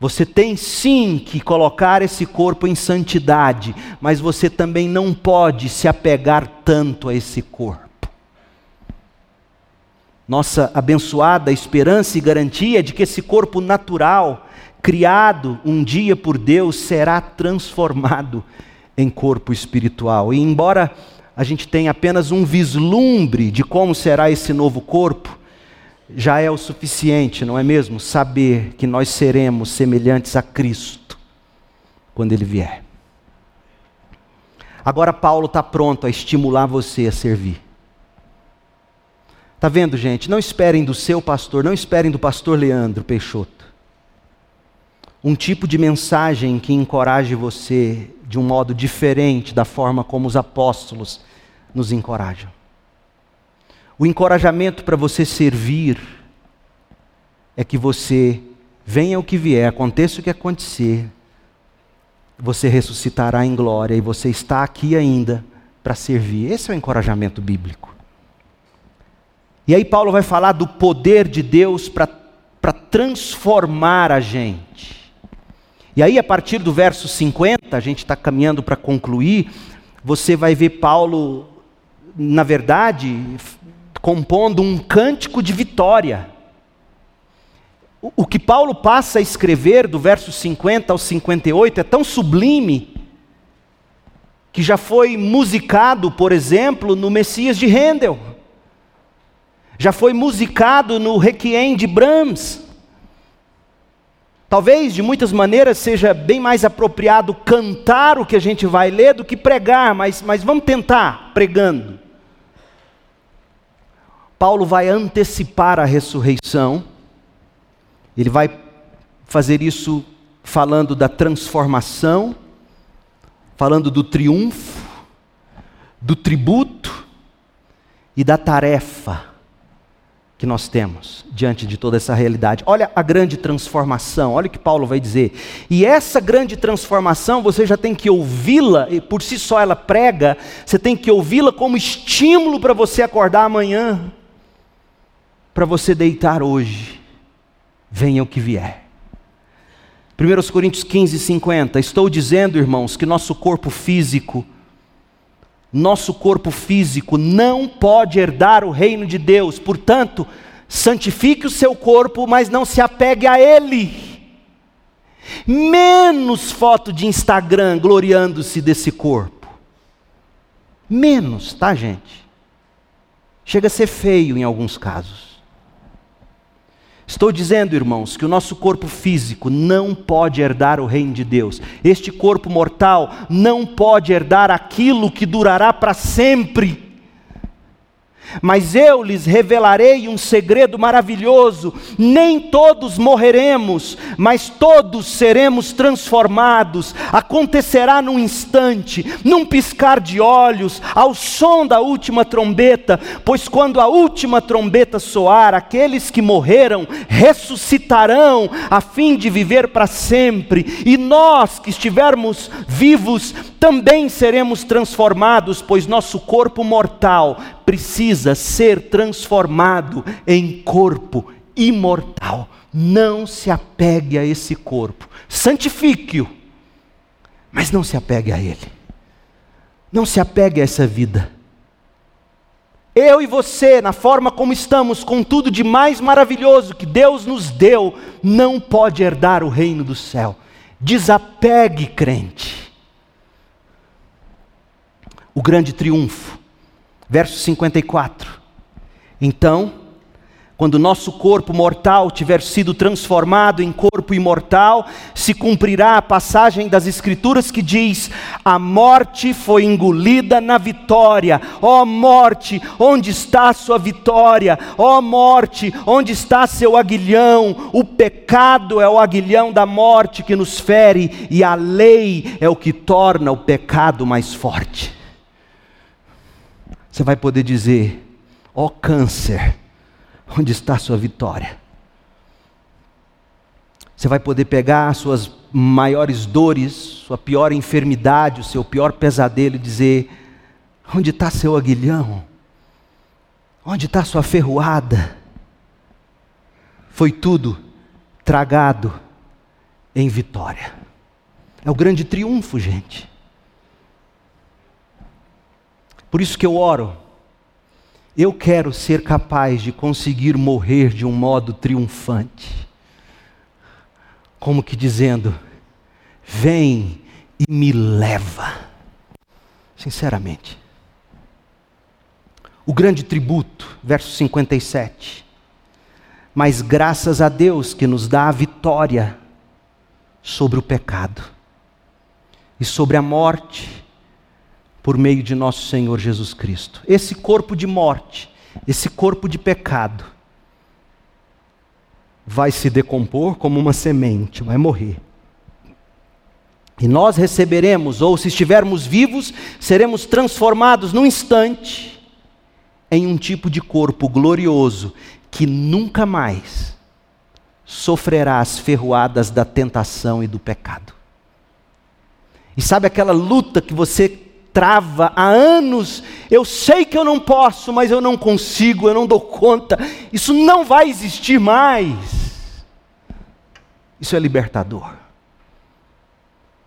Você tem sim que colocar esse corpo em santidade, mas você também não pode se apegar tanto a esse corpo. Nossa abençoada esperança e garantia de que esse corpo natural, criado um dia por Deus, será transformado em corpo espiritual. E embora a gente tenha apenas um vislumbre de como será esse novo corpo, já é o suficiente, não é mesmo? Saber que nós seremos semelhantes a Cristo quando Ele vier. Agora, Paulo está pronto a estimular você a servir. Está vendo, gente? Não esperem do seu pastor, não esperem do pastor Leandro Peixoto. Um tipo de mensagem que encoraje você de um modo diferente da forma como os apóstolos nos encorajam. O encorajamento para você servir é que você, venha o que vier, aconteça o que acontecer, você ressuscitará em glória e você está aqui ainda para servir. Esse é o encorajamento bíblico. E aí Paulo vai falar do poder de Deus para transformar a gente. E aí, a partir do verso 50, a gente está caminhando para concluir, você vai ver Paulo, na verdade, compondo um cântico de vitória. O, que Paulo passa a escrever, do verso 50 ao 58, é tão sublime, que já foi musicado, por exemplo, no Messias de Handel já foi musicado no Requiem de Brahms. Talvez de muitas maneiras seja bem mais apropriado cantar o que a gente vai ler do que pregar, mas, mas vamos tentar pregando. Paulo vai antecipar a ressurreição, ele vai fazer isso falando da transformação, falando do triunfo, do tributo e da tarefa que nós temos diante de toda essa realidade. Olha a grande transformação, olha o que Paulo vai dizer. E essa grande transformação, você já tem que ouvi-la, e por si só ela prega, você tem que ouvi-la como estímulo para você acordar amanhã, para você deitar hoje, venha o que vier. 1 Coríntios 15, 50. Estou dizendo, irmãos, que nosso corpo físico nosso corpo físico não pode herdar o reino de Deus, portanto, santifique o seu corpo, mas não se apegue a ele. Menos foto de Instagram gloriando-se desse corpo. Menos, tá, gente? Chega a ser feio em alguns casos. Estou dizendo, irmãos, que o nosso corpo físico não pode herdar o reino de Deus. Este corpo mortal não pode herdar aquilo que durará para sempre. Mas eu lhes revelarei um segredo maravilhoso: nem todos morreremos, mas todos seremos transformados. Acontecerá num instante, num piscar de olhos, ao som da última trombeta, pois quando a última trombeta soar, aqueles que morreram ressuscitarão, a fim de viver para sempre, e nós que estivermos vivos também seremos transformados, pois nosso corpo mortal precisa ser transformado em corpo imortal. Não se apegue a esse corpo, santifique-o, mas não se apegue a ele. Não se apegue a essa vida. Eu e você, na forma como estamos, com tudo de mais maravilhoso que Deus nos deu, não pode herdar o reino do céu. Desapegue, crente o grande triunfo. Verso 54. Então, quando nosso corpo mortal tiver sido transformado em corpo imortal, se cumprirá a passagem das Escrituras que diz: A morte foi engolida na vitória. Ó oh, morte, onde está sua vitória? Ó oh, morte, onde está seu aguilhão? O pecado é o aguilhão da morte que nos fere, e a lei é o que torna o pecado mais forte você vai poder dizer: ó oh, câncer, onde está a sua vitória. Você vai poder pegar as suas maiores dores, sua pior enfermidade, o seu pior pesadelo e dizer: onde está seu aguilhão? Onde está sua ferroada? Foi tudo tragado em vitória. É o grande triunfo, gente. Por isso que eu oro. Eu quero ser capaz de conseguir morrer de um modo triunfante. Como que dizendo: vem e me leva. Sinceramente. O grande tributo, verso 57. Mas graças a Deus que nos dá a vitória sobre o pecado e sobre a morte por meio de nosso Senhor Jesus Cristo. Esse corpo de morte, esse corpo de pecado, vai se decompor como uma semente, vai morrer. E nós receberemos, ou se estivermos vivos, seremos transformados num instante em um tipo de corpo glorioso que nunca mais sofrerá as ferroadas da tentação e do pecado. E sabe aquela luta que você trava há anos? Eu sei que eu não posso, mas eu não consigo, eu não dou conta. Isso não vai existir mais. Isso é libertador.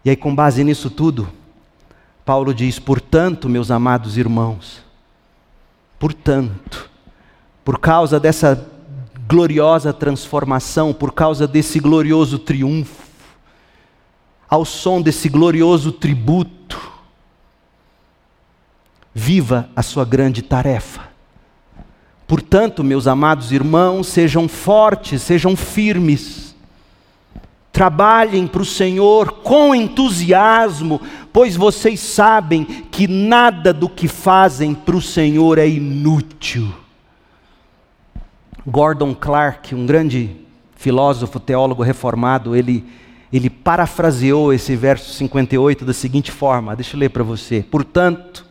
E aí, com base nisso tudo, Paulo diz: portanto, meus amados irmãos, portanto, por causa dessa gloriosa transformação, por causa desse glorioso triunfo, ao som desse glorioso tributo, viva a sua grande tarefa. Portanto, meus amados irmãos, sejam fortes, sejam firmes, Trabalhem para o Senhor com entusiasmo, pois vocês sabem que nada do que fazem para o Senhor é inútil. Gordon Clark, um grande filósofo, teólogo reformado, ele, ele parafraseou esse verso 58 da seguinte forma: deixa eu ler para você. Portanto,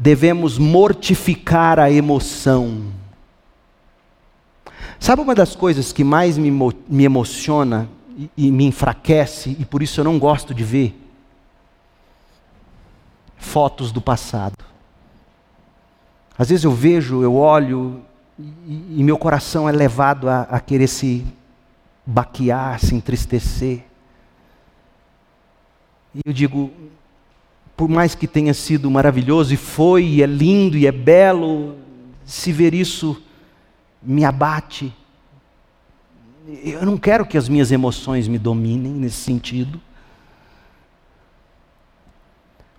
devemos mortificar a emoção Sabe uma das coisas que mais me, me emociona e, e me enfraquece, e por isso eu não gosto de ver? Fotos do passado. Às vezes eu vejo, eu olho, e, e meu coração é levado a, a querer se baquear, se entristecer. E eu digo, por mais que tenha sido maravilhoso, e foi, e é lindo, e é belo, se ver isso me abate. Eu não quero que as minhas emoções me dominem nesse sentido.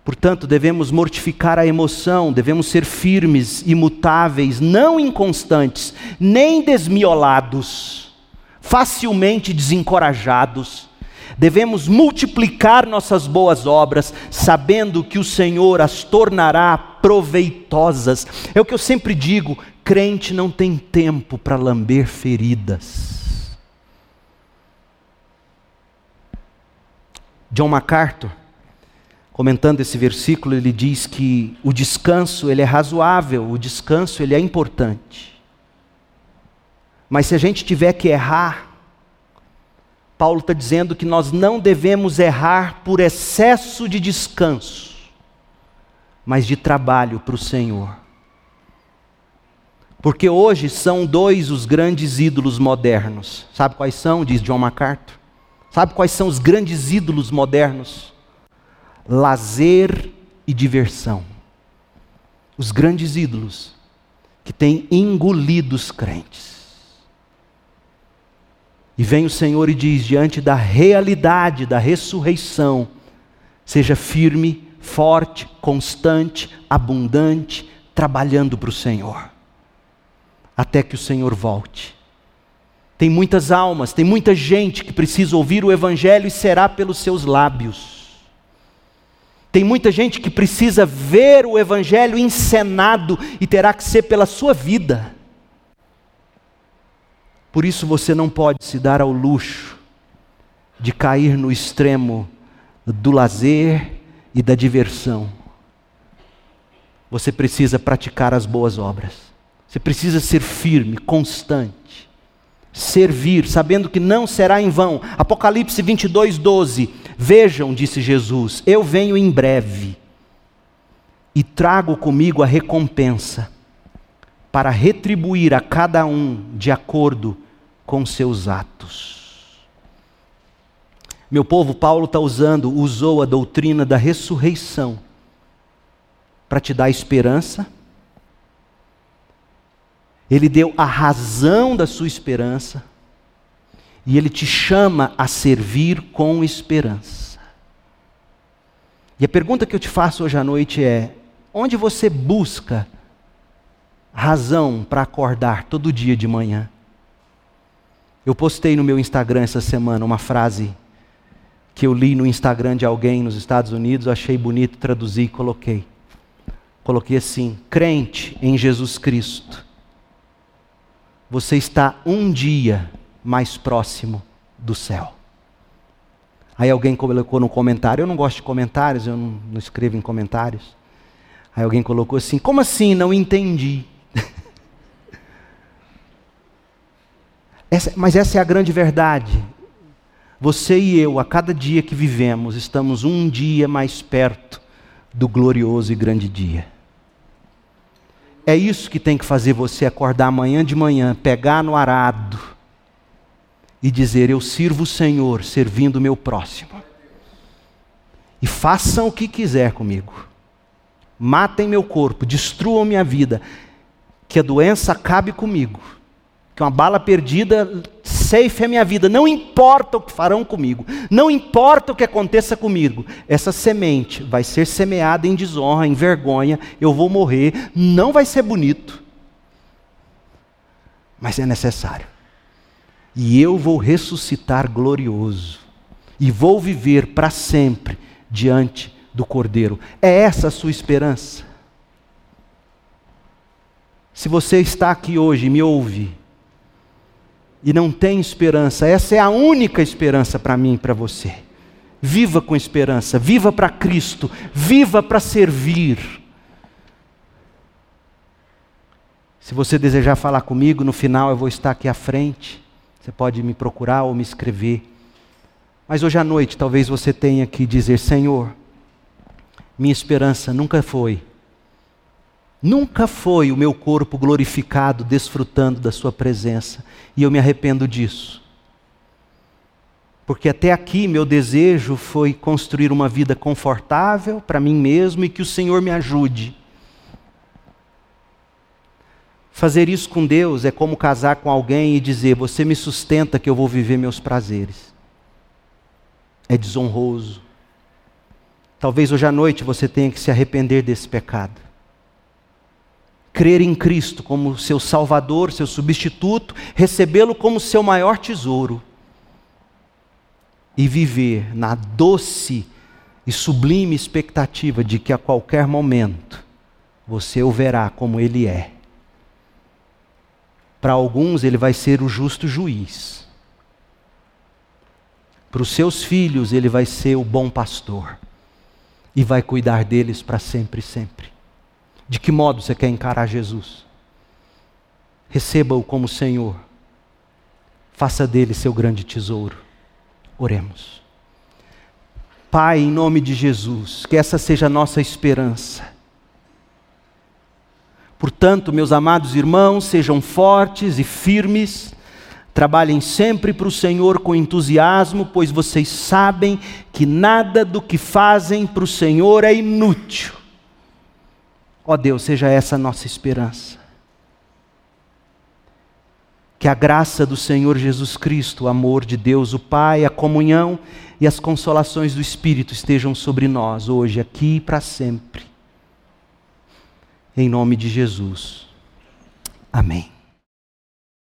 Portanto, devemos mortificar a emoção, devemos ser firmes, imutáveis, não inconstantes, nem desmiolados, facilmente desencorajados. Devemos multiplicar nossas boas obras, sabendo que o Senhor as tornará proveitosas. É o que eu sempre digo: crente não tem tempo para lamber feridas. John MacArthur, comentando esse versículo, ele diz que o descanso ele é razoável, o descanso ele é importante. Mas se a gente tiver que errar, Paulo está dizendo que nós não devemos errar por excesso de descanso, mas de trabalho para o Senhor. Porque hoje são dois os grandes ídolos modernos. Sabe quais são? Diz John MacArthur. Sabe quais são os grandes ídolos modernos? Lazer e diversão. Os grandes ídolos que têm engolido os crentes. E vem o Senhor e diz: diante da realidade da ressurreição, seja firme, forte, constante, abundante, trabalhando para o Senhor até que o Senhor volte. Tem muitas almas, tem muita gente que precisa ouvir o Evangelho e será pelos seus lábios. Tem muita gente que precisa ver o Evangelho encenado e terá que ser pela sua vida. Por isso você não pode se dar ao luxo de cair no extremo do lazer e da diversão. Você precisa praticar as boas obras. Você precisa ser firme, constante. Servir, sabendo que não será em vão. Apocalipse 22, 12. Vejam, disse Jesus, eu venho em breve e trago comigo a recompensa para retribuir a cada um de acordo com seus atos. Meu povo, Paulo está usando, usou a doutrina da ressurreição para te dar esperança. Ele deu a razão da sua esperança. E ele te chama a servir com esperança. E a pergunta que eu te faço hoje à noite é: onde você busca razão para acordar todo dia de manhã? Eu postei no meu Instagram essa semana uma frase que eu li no Instagram de alguém nos Estados Unidos, achei bonito, traduzi e coloquei. Coloquei assim: crente em Jesus Cristo, você está um dia mais próximo do céu. Aí alguém colocou no comentário, eu não gosto de comentários, eu não, não escrevo em comentários. Aí alguém colocou assim: como assim? Não entendi. Essa, mas essa é a grande verdade. Você e eu, a cada dia que vivemos, estamos um dia mais perto do glorioso e grande dia. É isso que tem que fazer você acordar amanhã de manhã, pegar no arado e dizer: Eu sirvo o Senhor, servindo o meu próximo. E façam o que quiser comigo. Matem meu corpo, destruam minha vida, que a doença acabe comigo que uma bala perdida safe a minha vida. Não importa o que farão comigo, não importa o que aconteça comigo. Essa semente vai ser semeada em desonra, em vergonha. Eu vou morrer. Não vai ser bonito, mas é necessário. E eu vou ressuscitar glorioso e vou viver para sempre diante do Cordeiro. É essa a sua esperança? Se você está aqui hoje e me ouve, e não tem esperança, essa é a única esperança para mim e para você. Viva com esperança, viva para Cristo, viva para servir. Se você desejar falar comigo, no final eu vou estar aqui à frente. Você pode me procurar ou me escrever. Mas hoje à noite talvez você tenha que dizer: Senhor, minha esperança nunca foi Nunca foi o meu corpo glorificado desfrutando da Sua presença, e eu me arrependo disso. Porque até aqui meu desejo foi construir uma vida confortável para mim mesmo e que o Senhor me ajude. Fazer isso com Deus é como casar com alguém e dizer: Você me sustenta que eu vou viver meus prazeres. É desonroso. Talvez hoje à noite você tenha que se arrepender desse pecado crer em Cristo como seu Salvador, seu substituto, recebê-lo como seu maior tesouro e viver na doce e sublime expectativa de que a qualquer momento você o verá como ele é. Para alguns, ele vai ser o justo juiz. Para os seus filhos, ele vai ser o bom pastor. E vai cuidar deles para sempre e sempre. De que modo você quer encarar Jesus? Receba-o como Senhor. Faça dele seu grande tesouro. Oremos. Pai, em nome de Jesus, que essa seja a nossa esperança. Portanto, meus amados irmãos, sejam fortes e firmes, trabalhem sempre para o Senhor com entusiasmo, pois vocês sabem que nada do que fazem para o Senhor é inútil Ó oh Deus, seja essa a nossa esperança. Que a graça do Senhor Jesus Cristo, o amor de Deus, o Pai, a comunhão e as consolações do Espírito estejam sobre nós, hoje, aqui e para sempre. Em nome de Jesus. Amém.